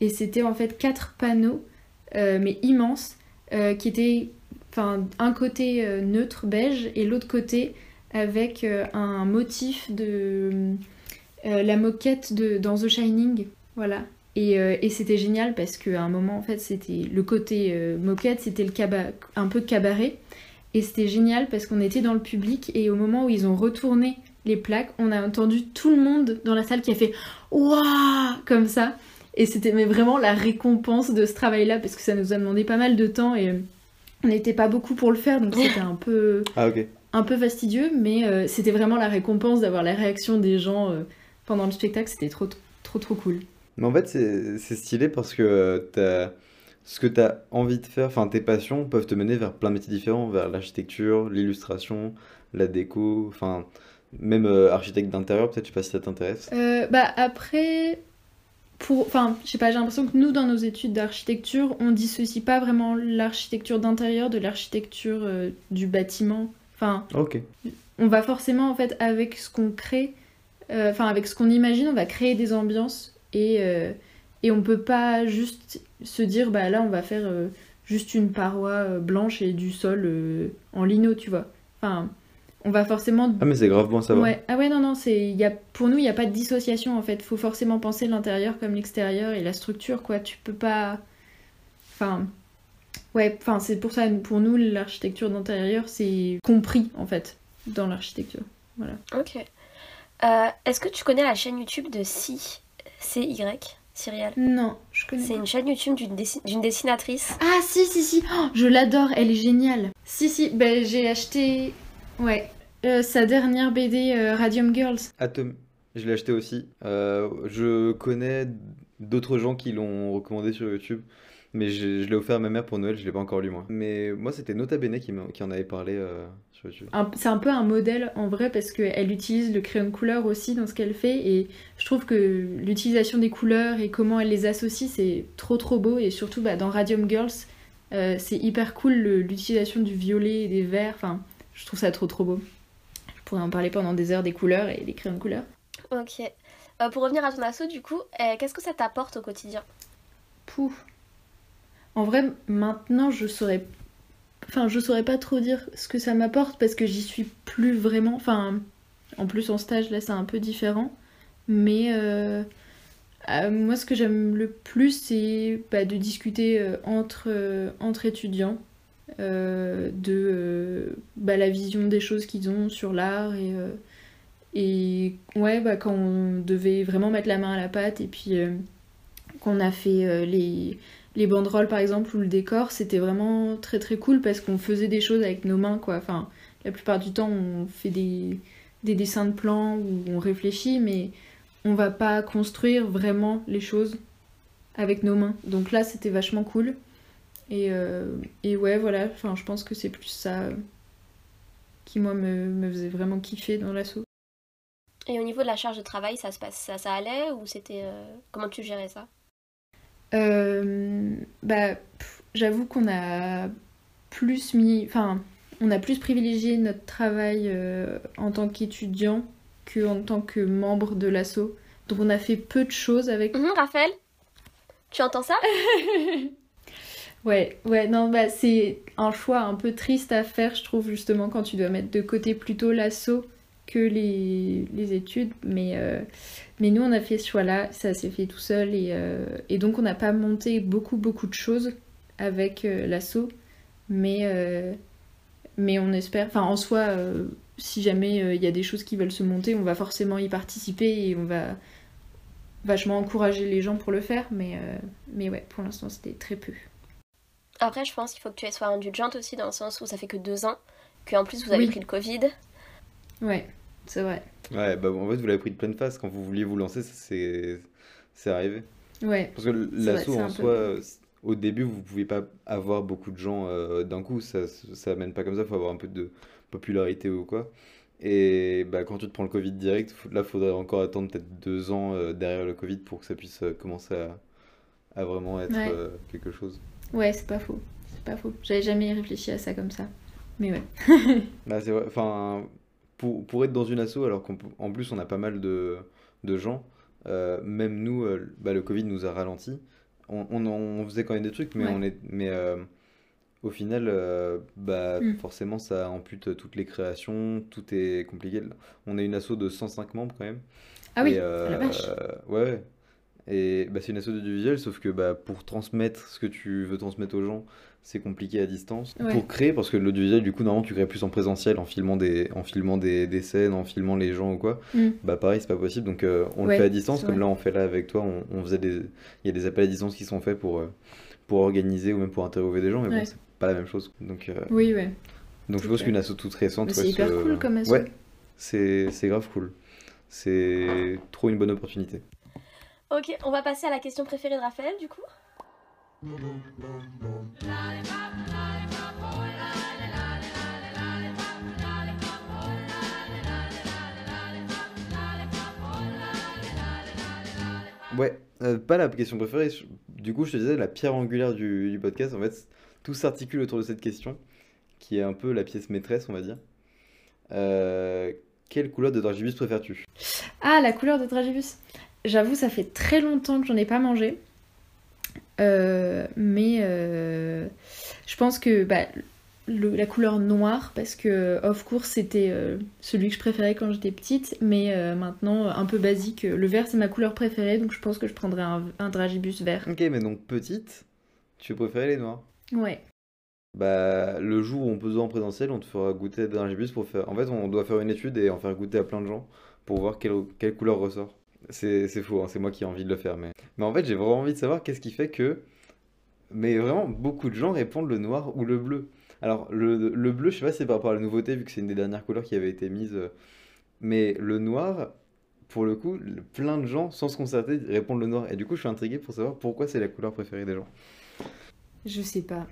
Et c'était en fait quatre panneaux, mais immenses, qui étaient enfin, un côté neutre, beige, et l'autre côté avec euh, un motif de euh, la moquette de, dans The Shining. Voilà. Et, euh, et c'était génial parce qu'à un moment, en fait, c'était le côté moquette, c'était le caba- un peu cabaret. Et c'était génial parce qu'on était dans le public et au moment où ils ont retourné les plaques, on a entendu tout le monde dans la salle qui a fait Waouh comme ça. Et c'était vraiment la récompense de ce travail-là parce que ça nous a demandé pas mal de temps et on n'était pas beaucoup pour le faire donc c'était un peu Ah ok. Un peu fastidieux, mais euh, c'était vraiment la récompense d'avoir la réaction des gens euh, pendant le spectacle, c'était trop trop trop cool. Mais en fait, c'est stylé parce que euh, ce que tu as envie de faire, enfin tes passions peuvent te mener vers plein de métiers différents, vers l'architecture, l'illustration, la déco, enfin même architecte d'intérieur, peut-être, je sais pas si ça t'intéresse. Bah après, pour, enfin, je sais pas, j'ai l'impression que nous, dans nos études d'architecture, on dissocie pas vraiment l'architecture d'intérieur de l'architecture euh, du bâtiment. Enfin, on va forcément, en fait, avec ce qu'on crée, euh, enfin, avec ce qu'on imagine, on va créer des ambiances et, euh, et on peut pas juste se dire, bah là, on va faire euh, juste une paroi euh, blanche et du sol en lino, tu vois. Enfin, on va forcément Ah mais c'est grave bon savoir. Ouais. Ah ouais, non, non, c'est, y a, pour nous, il n'y a pas de dissociation en fait. Faut forcément penser l'intérieur comme l'extérieur et la structure, quoi. Tu peux pas. Enfin. Ouais, enfin, c'est pour ça, pour nous, l'architecture d'intérieur, c'est compris en fait dans l'architecture. Voilà. Ok. Euh, Est-ce que tu connais la chaîne YouTube de Si CY Cyrial Non, je connais C'est une chaîne YouTube d'une dessi- d'une dessinatrice. Ah, si, si, si. Oh, je l'adore, elle est géniale. Si, si, ben j'ai acheté. Ouais. Euh, sa dernière BD euh, Radium Girls. Atom, je l'ai acheté aussi. Euh, je connais d'autres gens qui l'ont recommandé sur YouTube, mais je, je l'ai offert à ma mère pour Noël, je l'ai pas encore lu moi. Mais moi, c'était Nota Bene qui, m'a- qui en avait parlé euh, sur YouTube. un- c'est un peu un modèle en vrai parce qu'elle utilise le crayon de couleur aussi dans ce qu'elle fait et je trouve que l'utilisation des couleurs et comment elle les associe c'est trop trop beau et surtout bah, dans Radium Girls euh, c'est hyper cool l'utilisation du violet et des verts, enfin je trouve ça trop trop beau. Je pourrais en parler pendant des heures des couleurs et des crayons de couleur. Ok. Euh, pour revenir à ton asso, du coup, euh, qu'est-ce que ça t'apporte au quotidien? Pouf. En vrai maintenant je saurais enfin je saurais pas trop dire ce que ça m'apporte parce que j'y suis plus vraiment enfin en plus en stage là c'est un peu différent. Mais euh, euh, moi ce que j'aime le plus c'est bah, de discuter euh, entre, étudiants de bah, la vision des choses qu'ils ont sur l'art et, et ouais bah, quand on devait vraiment mettre la main à la pâte et puis qu'on a fait les les banderoles par exemple ou le décor, c'était vraiment très très cool parce qu'on faisait des choses avec nos mains quoi. Enfin, la plupart du temps on fait des, des dessins de plans où on réfléchit, mais on va pas construire vraiment les choses avec nos mains. Donc là c'était vachement cool. Et, euh, ouais voilà, je pense que c'est plus ça qui moi me, faisait vraiment kiffer dans l'assaut. Et au niveau de la charge de travail, ça se passe, ça, ça allait ou c'était euh, comment tu gérais ça? Euh, bah, j'avoue qu'on a plus mis, enfin, on a plus privilégié notre travail euh, en tant qu'étudiant que en tant que membre de l'asso. Donc on a fait peu de choses avec. Mhm, Raphaël, tu entends ça? Ouais, ouais, non, bah c'est un choix un peu triste à faire, je trouve justement quand tu dois mettre de côté plutôt l'asso que les, les études. Mais, euh, mais nous on a fait ce choix-là, ça s'est fait tout seul et, euh, et donc on n'a pas monté beaucoup beaucoup de choses avec euh, l'asso, mais euh, mais on espère, enfin en soi, si jamais il y a des choses qui veulent se monter, on va forcément y participer et on va vachement encourager les gens pour le faire, mais, mais ouais, pour l'instant c'était très peu. Après, je pense qu'il faut que tu sois indulgente aussi dans le sens où ça fait que deux ans, qu'en plus vous avez Oui. pris le Covid. Ouais, c'est vrai. Ouais, bah en fait, vous l'avez pris de pleine face. Quand vous vouliez vous lancer, ça, c'est arrivé. Ouais, Parce que l'assaut en peu- soi, au début, vous pouvez pas avoir beaucoup de gens euh, d'un coup. Ça, ça mène pas comme ça. Il faut avoir un peu de popularité ou quoi. Et bah, quand tu te prends le Covid direct, là, faudrait encore attendre peut-être deux ans euh, derrière le Covid pour que ça puisse euh, commencer à, à vraiment être Ouais. euh, quelque chose. ouais, c'est pas faux. C'est pas faux. J'avais jamais réfléchi à ça comme ça. Mais ouais. Bah, c'est vrai. Enfin, pour, pour être dans une asso, alors qu'en en plus, on a pas mal de, de gens, euh, même nous, euh, bah, le Covid nous a ralenti. On, on, on faisait quand même des trucs, mais, Ouais. on est, mais euh, au final, bah, Mm. forcément, ça ampute toutes les créations, tout est compliqué. On est une asso de 105 membres quand même. Ah oui, ah la vache. ouais, ouais. Et bah, c'est une asso d'audiovisuel, sauf que bah, pour transmettre ce que tu veux transmettre aux gens, c'est compliqué à distance. Ouais. Pour créer, parce que l'audiovisuel, du coup, normalement, tu crées plus en présentiel, en filmant des, en filmant des, des scènes, en filmant les gens ou quoi. Mm. Bah pareil, c'est pas possible. Donc euh, on le fait à distance, comme là on fait là avec toi. On, on faisait des, il y a des appels à distance qui sont faits pour, euh, pour organiser ou même pour interviewer des gens, mais bon, c'est pas la même chose. Donc, euh, Oui, ouais. donc je pense qu'une asso toute récente, c'est hyper cool comme asso. Ouais, c'est grave cool. C'est trop une bonne opportunité. Ok, on va passer à la question préférée de Raphaël du coup. Ouais, euh, pas la question préférée. Du coup, je te disais, la pierre angulaire du, du podcast, en fait, tout s'articule autour de cette question, qui est un peu la pièce maîtresse, on va dire. Euh, quelle couleur de dragibus préfères-tu? Ah, la couleur de Dragibus. J'avoue, ça fait très longtemps que j'en ai pas mangé. Euh, mais euh, je pense que bah, le- la couleur noire, parce que Of Course c'était euh, celui que je préférais quand j'étais petite, mais maintenant un peu basique. Le vert c'est ma couleur préférée, donc je pense que je prendrais un, un Dragibus vert. Ok, mais donc petite, tu préférais les noirs? Ouais. Bah, le jour où on peut en présentiel, on te fera goûter des dragibus pour faire. En fait, on doit faire une étude et en faire goûter à plein de gens pour voir quelle, quelle couleur ressort. C'est faux, hein, c'est moi qui ai envie de le faire. Mais, mais en fait, j'ai vraiment envie de savoir qu'est-ce qui fait que. Mais vraiment, beaucoup de gens répondent le noir ou le bleu. Alors, le, le bleu, je sais pas si c'est par rapport à la nouveauté, vu que c'est une des dernières couleurs qui avait été mise. euh, Mais le noir, pour le coup, le- plein de gens, sans se concerter, répondent le noir. Et du coup, je suis intrigué pour savoir pourquoi c'est la couleur préférée des gens. Je sais pas.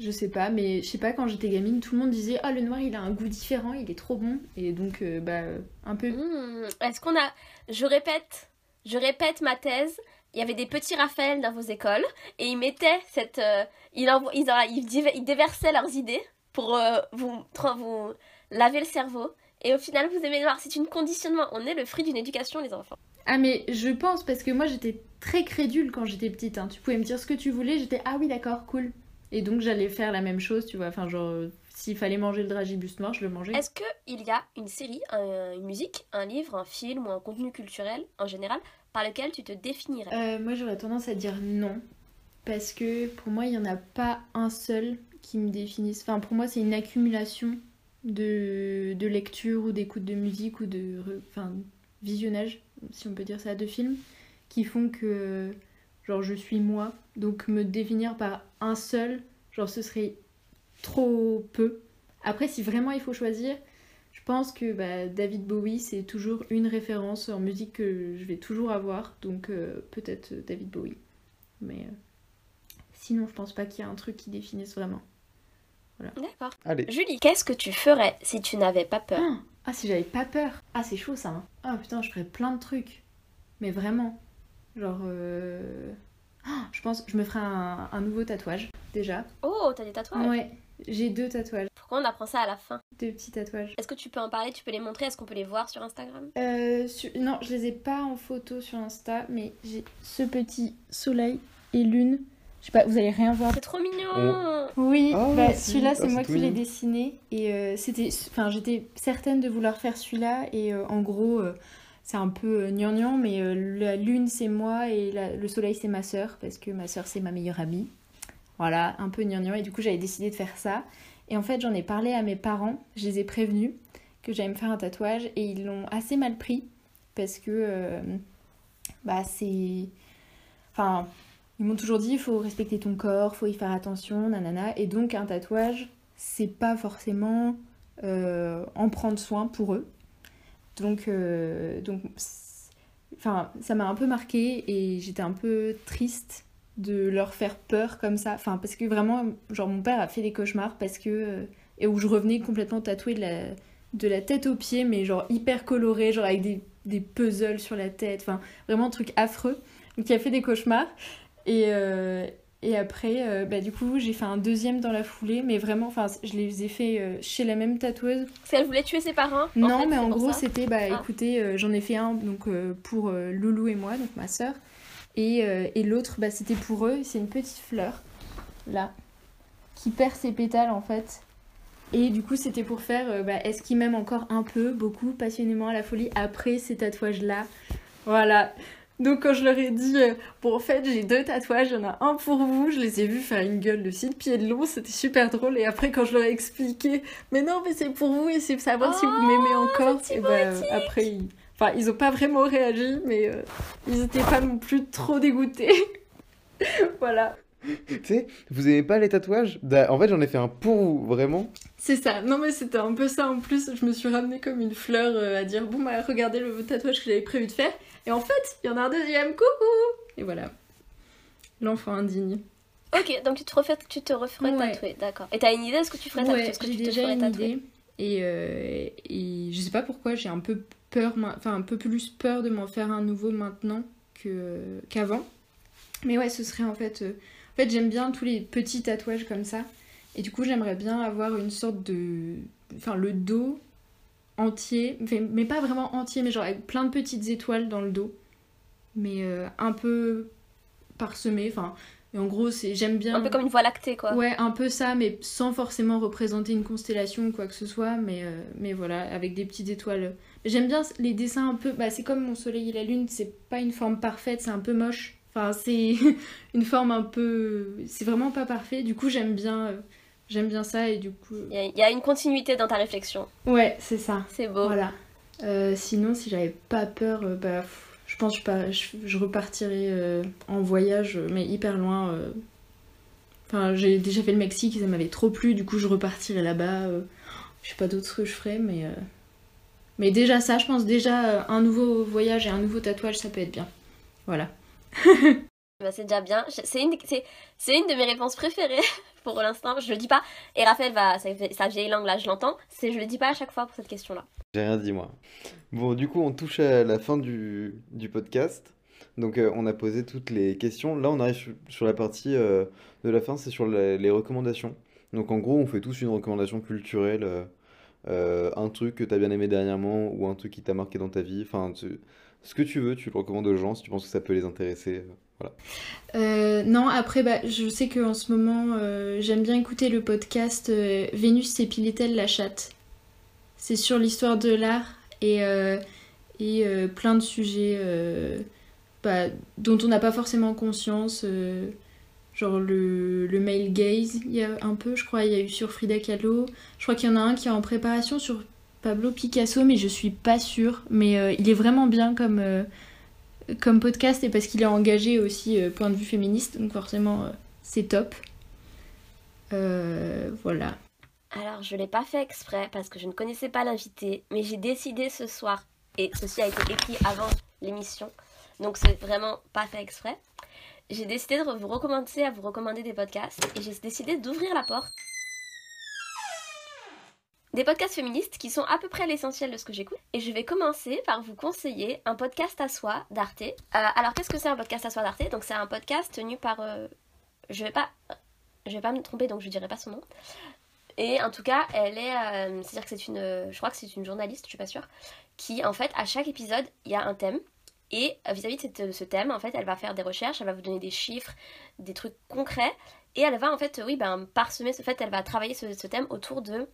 Je sais pas, mais je sais pas, quand j'étais gamine, tout le monde disait Ah, le noir il a un goût différent, il est trop bon. Et donc, euh, bah, un peu. Hmm, Est-ce qu'on a. Je répète, je répète ma thèse. Il y avait des petits Raphaël dans vos écoles et ils mettaient cette. euh, ils, envo- ils, en- ils div- ils déversaient leurs idées pour euh, vous, vous laver le cerveau. Et au final, vous aimez le noir. C'est une conditionnement. On est le fruit d'une éducation, les enfants. Ah mais je pense parce que moi j'étais très crédule quand j'étais petite. hein. Tu pouvais me dire ce que tu voulais, j'étais ah oui d'accord cool. Et donc j'allais faire la même chose, tu vois. Enfin genre s'il fallait manger le dragibus noir, je le mangeais. Est-ce qu'il y a une série, un- une musique, un livre, un film ou un contenu culturel en général par lequel tu te définirais? Euh, moi j'aurais tendance à dire non parce que pour moi il y en a pas un seul qui me définisse. Enfin pour moi c'est une accumulation de, de lecture ou d'écoute de musique ou de enfin, visionnage, si on peut dire ça, de films qui font que Genre, je suis moi. Donc, me définir par un seul, genre, ce serait trop peu. Après, si vraiment il faut choisir, je pense que bah, David Bowie, c'est toujours une référence en musique que je vais toujours avoir. Donc, euh, peut-être David Bowie. Mais euh, sinon, je pense pas qu'il y a un truc qui définisse vraiment. D'accord. Allez. Julie, qu'est-ce que tu ferais si tu n'avais pas peur? Ah, ah, si j'avais pas peur. Ah, c'est chaud ça. hein. Ah putain, je ferais plein de trucs. Mais vraiment. Genre. euh, je pense que je me ferais un, un nouveau tatouage, déjà. Oh, t'as des tatouages Ouais, j'ai deux tatouages. Pourquoi on apprend ça à la fin Deux petits tatouages. Est-ce que tu peux en parler Tu peux les montrer Est-ce qu'on peut les voir sur Instagram? Euh, sur- Non, je les ai pas en photo sur Insta, mais j'ai ce petit soleil et lune. Je sais pas, vous allez rien voir. C'est trop mignon Oui, Ah, bah, si. celui-là Ah, c'est moi qui l'ai dessiné et euh, c'était, enfin j'étais certaine de vouloir faire celui-là et euh, en gros euh, c'est un peu euh, gnangnan mais euh, la lune c'est moi et le soleil c'est ma sœur parce que ma sœur c'est ma meilleure amie. Voilà, un peu gnangnan et du coup j'avais décidé de faire ça et en fait j'en ai parlé à mes parents, je les ai prévenus que j'allais me faire un tatouage et ils l'ont assez mal pris parce que euh, bah c'est, enfin ils m'ont toujours dit il faut respecter ton corps, faut y faire attention, nanana. Et donc un tatouage, c'est pas forcément en prendre soin pour eux. Donc, euh, ça m'a un peu marqué et j'étais un peu triste de leur faire peur comme ça. Enfin, parce que vraiment, genre mon père a fait des cauchemars parce que euh, et où je revenais complètement tatouée de la tête aux pieds, mais genre hyper colorée, genre avec des, des puzzles sur la tête. Enfin, vraiment un truc affreux. Donc il a fait des cauchemars. Et, euh, et après, euh, bah, du coup, j'ai fait un deuxième dans la foulée, mais vraiment, enfin, je les ai fait euh, chez la même tatoueuse. Parce qu'elle voulait tuer ses parents en non, fait, mais en gros, c'était, bah, Ah. écoutez, euh, j'en ai fait un donc pour Loulou et moi, donc ma sœur, et, et l'autre, bah, c'était pour eux. C'est une petite fleur là qui perd ses pétales en fait. Et du coup, c'était pour faire bah, est-ce qu'il m'aime encore un peu, beaucoup, passionnément à la folie après ces tatouages-là. Voilà. Donc, quand je leur ai dit, euh, bon, en fait, j'ai deux tatouages, il y en a un pour vous, je les ai vus faire une gueule de six pieds de long, c'était super drôle. Et après, quand je leur ai expliqué, mais non, mais c'est pour vous et c'est pour savoir si vous m'aimez encore, c'est et bah, après, ils... Enfin, ils ont pas vraiment réagi, mais euh, ils étaient pas non plus trop dégoûtés. voilà. Tu sais, vous aimez pas les tatouages? Da- En fait, j'en ai fait un pour vous, vraiment. C'est ça. Non, mais c'était un peu ça en plus. Je me suis ramenée comme une fleur euh, à dire bon, bah regardez le tatouage que j'avais prévu de faire. Et en fait, il y en a un deuxième. Coucou Et voilà. L'enfant indigne. Ok, donc tu te, refais, tu te referais Ouais. tatouer, d'accord. Et t'as une idée de ce que tu ferais tatouer Ouais, ce que j'ai tu te déjà ferais une tatouer idée. Et, euh, et je sais pas pourquoi, j'ai un peu peur, enfin un peu plus peur de m'en faire un nouveau maintenant qu'avant. Mais ouais, ce serait en fait. euh, en fait, j'aime bien tous les petits tatouages comme ça. Et du coup, j'aimerais bien avoir une sorte de. Enfin, le dos entier. Mais pas vraiment entier, mais genre avec plein de petites étoiles dans le dos. Mais euh, un peu parsemé. Enfin, et en gros, c'est j'aime bien. Un peu comme une voie lactée, quoi. Ouais, un peu ça, mais sans forcément représenter une constellation ou quoi que ce soit, mais, euh, mais voilà, avec des petites étoiles. J'aime bien les dessins un peu, bah c'est comme mon soleil et la lune, c'est pas une forme parfaite, c'est un peu moche. Enfin, c'est une forme un peu... C'est vraiment pas parfait, du coup j'aime bien, euh, j'aime bien ça et du coup... Il y, a- il y a une continuité dans ta réflexion. Ouais, c'est ça. C'est beau. Voilà. Euh, sinon, si j'avais pas peur, euh, bah, pff, je pense que je, par- je, je repartirais euh, en voyage, euh, mais hyper loin. euh. Enfin, j'ai déjà fait le Mexique et ça m'avait trop plu, du coup je repartirais là-bas. euh. Je sais pas d'autres que je ferais, mais. euh, Mais déjà ça, je pense déjà euh, un nouveau voyage et un nouveau tatouage, ça peut être bien. Voilà. Bah, c'est déjà bien. C'est une, une de mes réponses préférées pour l'instant. Je le dis pas. Et Raphaël va, sa, vieille langue là, je l'entends. C'est, je le dis pas à chaque fois pour cette question-là. J'ai rien dit, moi. Bon, du coup, on touche à la fin du, du podcast. Donc, euh, on a posé toutes les questions. Là, on arrive sur, la partie euh, de la fin, c'est sur les recommandations. Donc, en gros, on fait tous une recommandation culturelle. euh, un truc que tu as bien aimé dernièrement ou un truc qui t'a marqué dans ta vie. Enfin, ce que tu veux, tu le recommandes aux gens si tu penses que ça peut les intéresser. Euh, non, après, bah, je sais qu'en ce moment, euh, j'aime bien écouter le podcast euh, Vénus s'épilait-elle la chatte C'est sur l'histoire de l'art et, et plein de sujets bah, dont on n'a pas forcément conscience. genre le, le male gaze, il y a un peu, je crois, il y a eu sur Frida Kahlo. Je crois qu'il y en a un qui est en préparation sur Pablo Picasso, mais je suis pas sûre. Mais il est vraiment bien comme, comme podcast et parce qu'il est engagé aussi euh, point de vue féministe, donc forcément euh, c'est top. Euh, voilà. Alors, je l'ai pas fait exprès parce que je ne connaissais pas l'invité, mais j'ai décidé ce soir, et ceci a été écrit avant l'émission, donc c'est vraiment pas fait exprès. J'ai décidé de vous recommencer à vous recommander des podcasts et j'ai décidé d'ouvrir la porte. Des podcasts féministes qui sont à peu près l'essentiel de ce que j'écoute. Et je vais commencer par vous conseiller un podcast à soi d'Arte. Euh, alors, qu'est-ce que c'est un podcast à soi d'Arte? Donc, c'est un podcast tenu par. euh, je vais pas. Je vais pas me tromper, donc je dirai pas son nom. Et en tout cas, elle est. euh, C'est-à-dire que c'est une. Je crois que c'est une journaliste, je suis pas sûre. Qui, en fait, à chaque épisode, il y a un thème. Et vis-à-vis de ce thème, en fait, elle va faire des recherches, elle va vous donner des chiffres, des trucs concrets. Et elle va, en fait, oui, ben, parsemer ce fait, elle va travailler ce thème autour de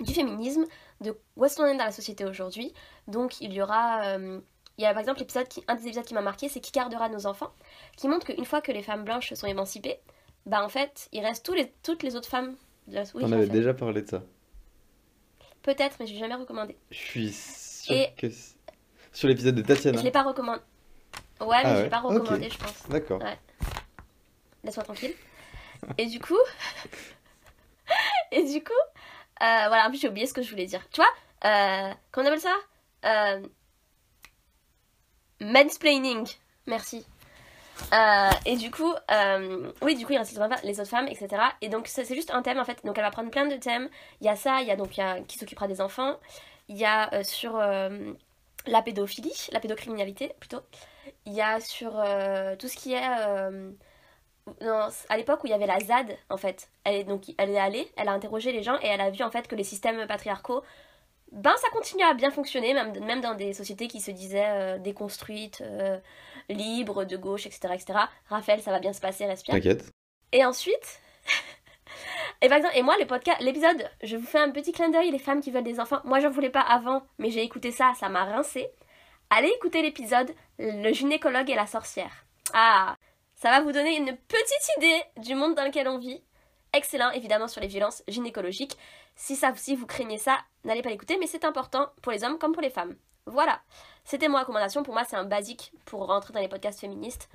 du féminisme, de où est-ce qu'on est dans la société aujourd'hui. Donc, il y aura. euh, il y a par exemple l'épisode qui, un des épisodes qui m'a marqué, c'est Qui gardera nos enfants, qui montre qu'une fois que les femmes blanches sont émancipées, bah en fait, il reste tous les, toutes les autres femmes. de la- Oui, On avait déjà parlé de ça. Peut-être, mais je l'ai jamais recommandé. Je suis sûr Et- que. Sur l'épisode de Je Tatiana. l'ai pas recommandé. Ouais, mais Ah je l'ai pas recommandé, je pense. D'accord. Ouais. Laisse-moi tranquille. Et du coup. Et du coup. Euh, voilà, en plus j'ai oublié ce que je voulais dire. Tu vois euh, Comment on appelle ça? Euh, Mansplaining. Merci. Euh, et du coup, oui, du coup, il reste les autres femmes- etc. Et donc, c'est juste un thème en fait. Donc, elle va prendre plein de thèmes. Il y a ça, il y a donc y a qui s'occupera des enfants. Il y a sur la pédophilie, la pédocriminalité plutôt. Il y a sur tout ce qui est. non, à l'époque où il y avait la ZAD, en fait. Elle est, donc, elle est allée, elle a interrogé les gens et elle a vu en fait que les systèmes patriarcaux, ben ça continue à bien fonctionner, même, même dans des sociétés qui se disaient euh, déconstruites, euh, libres, de gauche, etc., etc. Raphaël, ça va bien se passer, respire. T'inquiète. Et ensuite, et par exemple, et moi, le podcast, l'épisode, je vous fais un petit clin d'œil, les femmes qui veulent des enfants. Moi, j'en voulais pas avant, mais j'ai écouté ça, ça m'a rincé. Allez écouter l'épisode Le gynécologue et la sorcière. Ah, ça va vous donner une petite idée du monde dans lequel on vit. Excellent, évidemment, sur les violences gynécologiques. Si, ça, si vous craignez ça, n'allez pas l'écouter, mais c'est important pour les hommes comme pour les femmes. Voilà, c'était mon recommandation. Pour moi, c'est un basique pour rentrer dans les podcasts féministes.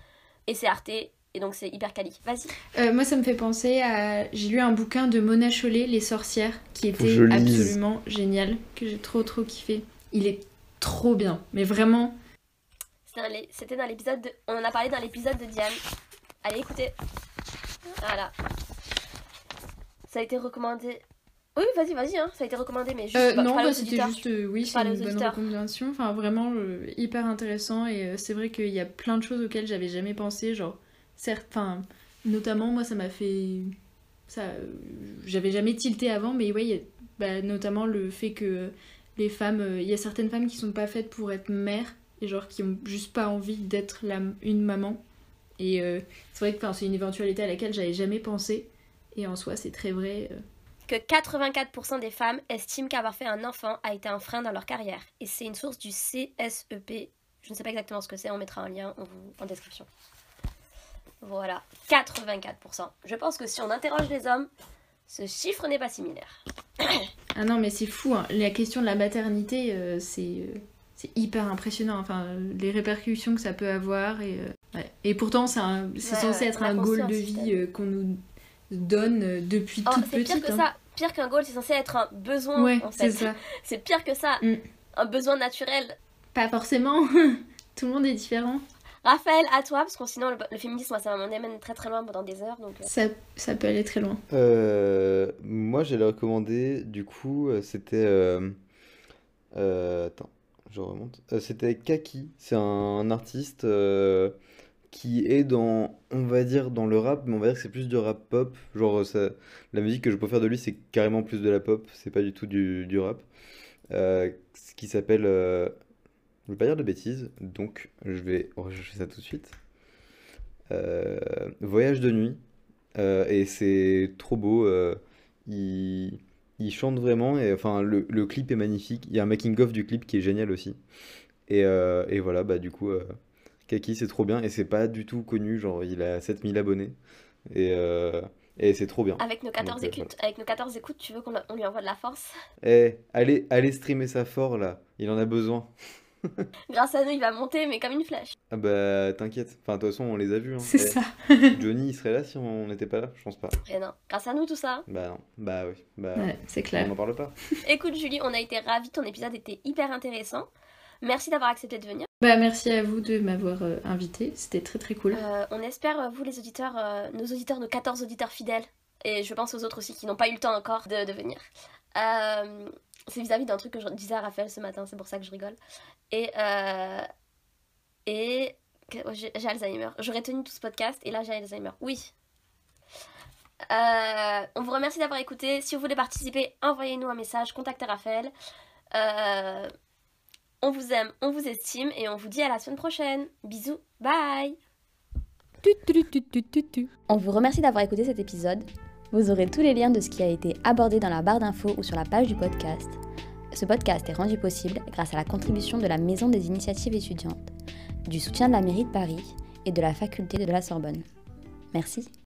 Et c'est Arte, et donc c'est hyper quali. Vas-y. Euh, moi, ça me fait penser à. J'ai lu un bouquin de Mona Chollet, Les sorcières, qui était absolument génial, que j'ai trop trop kiffé. Il est trop bien, mais vraiment. C'était dans l'épisode de... On en a parlé dans l'épisode de Diane. Allez, écoutez. Voilà. Ça a été recommandé... Oui, vas-y, vas-y, hein. ça a été recommandé, mais juste... Euh, bah, non, bah, c'était juste, euh, oui, c'est une bonne recommandation. Enfin, vraiment euh, hyper intéressant. Et euh, c'est vrai qu'il y a plein de choses auxquelles j'avais jamais pensé. Genre, certes, enfin, notamment, moi, ça m'a fait. Ça, euh, j'avais jamais tilté avant, mais ouais, il y a, bah, notamment le fait que les femmes. Il y a certaines femmes qui sont pas faites pour être mères. Et genre, qui ont juste pas envie d'être la- une maman. Et euh, c'est vrai que c'est une éventualité à laquelle j'avais jamais pensé. Et en soi, c'est très vrai. euh. Que 84% des femmes estiment qu'avoir fait un enfant a été un frein dans leur carrière. Et c'est une source du CSEP. Je ne sais pas exactement ce que c'est, on mettra un lien en, description. Voilà, 84%. Je pense que si on interroge les hommes, ce chiffre n'est pas similaire. Ah non, mais c'est fou, hein. la question de la maternité, euh, c'est c'est hyper impressionnant. Enfin, les répercussions que ça peut avoir. Et, euh, ouais. et pourtant, c'est Ouais, censé être un goal de vie euh, qu'on nous donne euh, depuis Oh, toute c'est petite. pire que hein. ça. Pire qu'un goal, c'est censé être un besoin. Ouais, en c'est fait. ça. C'est pire que ça. Mm. Un besoin naturel. Pas forcément. Tout le monde est différent. Raphaël, à toi, parce que sinon le, le féminisme, moi, ça m'amène très très loin pendant des heures. Donc, Ça, ça peut aller très loin. Euh, moi, j'allais recommander, du coup, c'était. euh, euh, attends, remonte. Euh, c'était Kaki. C'est un artiste euh, qui est dans, on va dire, dans le rap, mais on va dire que c'est plus du rap pop. Genre, ça- la musique que je préfère de lui, c'est carrément plus de la pop. C'est pas du tout du, rap. Euh, ce qui s'appelle. euh, je vais pas dire de bêtises, donc je vais rechercher ça tout de suite. Euh, Voyage de nuit. Euh, et c'est trop beau. euh, il chante vraiment. Et enfin, le, le clip est magnifique. Il y a un making-of du clip qui est génial aussi. Et, euh, et voilà, bah du coup, euh, Kaki, c'est trop bien. Et c'est pas du tout connu. Genre, il a 7000 abonnés. Et, euh, et c'est trop bien. avec, nos 14 Donc, euh, écoutes, avec nos 14 écoutes, tu veux qu'on on lui envoie de la force? Eh, allez, allez streamer ça fort là. Il en a besoin. Grâce à nous, il va monter, mais comme une flèche. Ah bah t'inquiète. Enfin de toute façon on les a vus. Hein. C'est Eh, ça. Johnny il serait là si on n'était pas là Je pense pas. Et non, grâce à nous, tout ça. Bah non. Bah oui. Bah Ouais, c'est on clair. n'en parle pas. Écoute, Julie, on a été ravis. Ton épisode était hyper intéressant. Merci d'avoir accepté de venir. Bah, merci à vous de m'avoir euh, invité. C'était très très cool. Euh, on espère, euh, vous les auditeurs, euh, nos auditeurs, nos 14 auditeurs fidèles, et je pense aux autres aussi qui n'ont pas eu le temps encore de, de venir. Euh, c'est vis-à-vis d'un truc que je disais à Raphaël ce matin, c'est pour ça que je rigole. Et. euh, et. oh, J'ai j'ai Alzheimer. J'aurais tenu tout ce podcast et là j'ai Alzheimer. Oui. Euh, on vous remercie d'avoir écouté. Si vous voulez participer, envoyez-nous un message, contactez Raphaël. Euh, on vous aime, on vous estime et on vous dit à la semaine prochaine. Bisous, bye On vous remercie d'avoir écouté cet épisode. Vous aurez tous les liens de ce qui a été abordé dans la barre d'infos ou sur la page du podcast. Ce podcast est rendu possible grâce à la contribution de la Maison des initiatives étudiantes, du soutien de la mairie de Paris et de la faculté de la Sorbonne. Merci.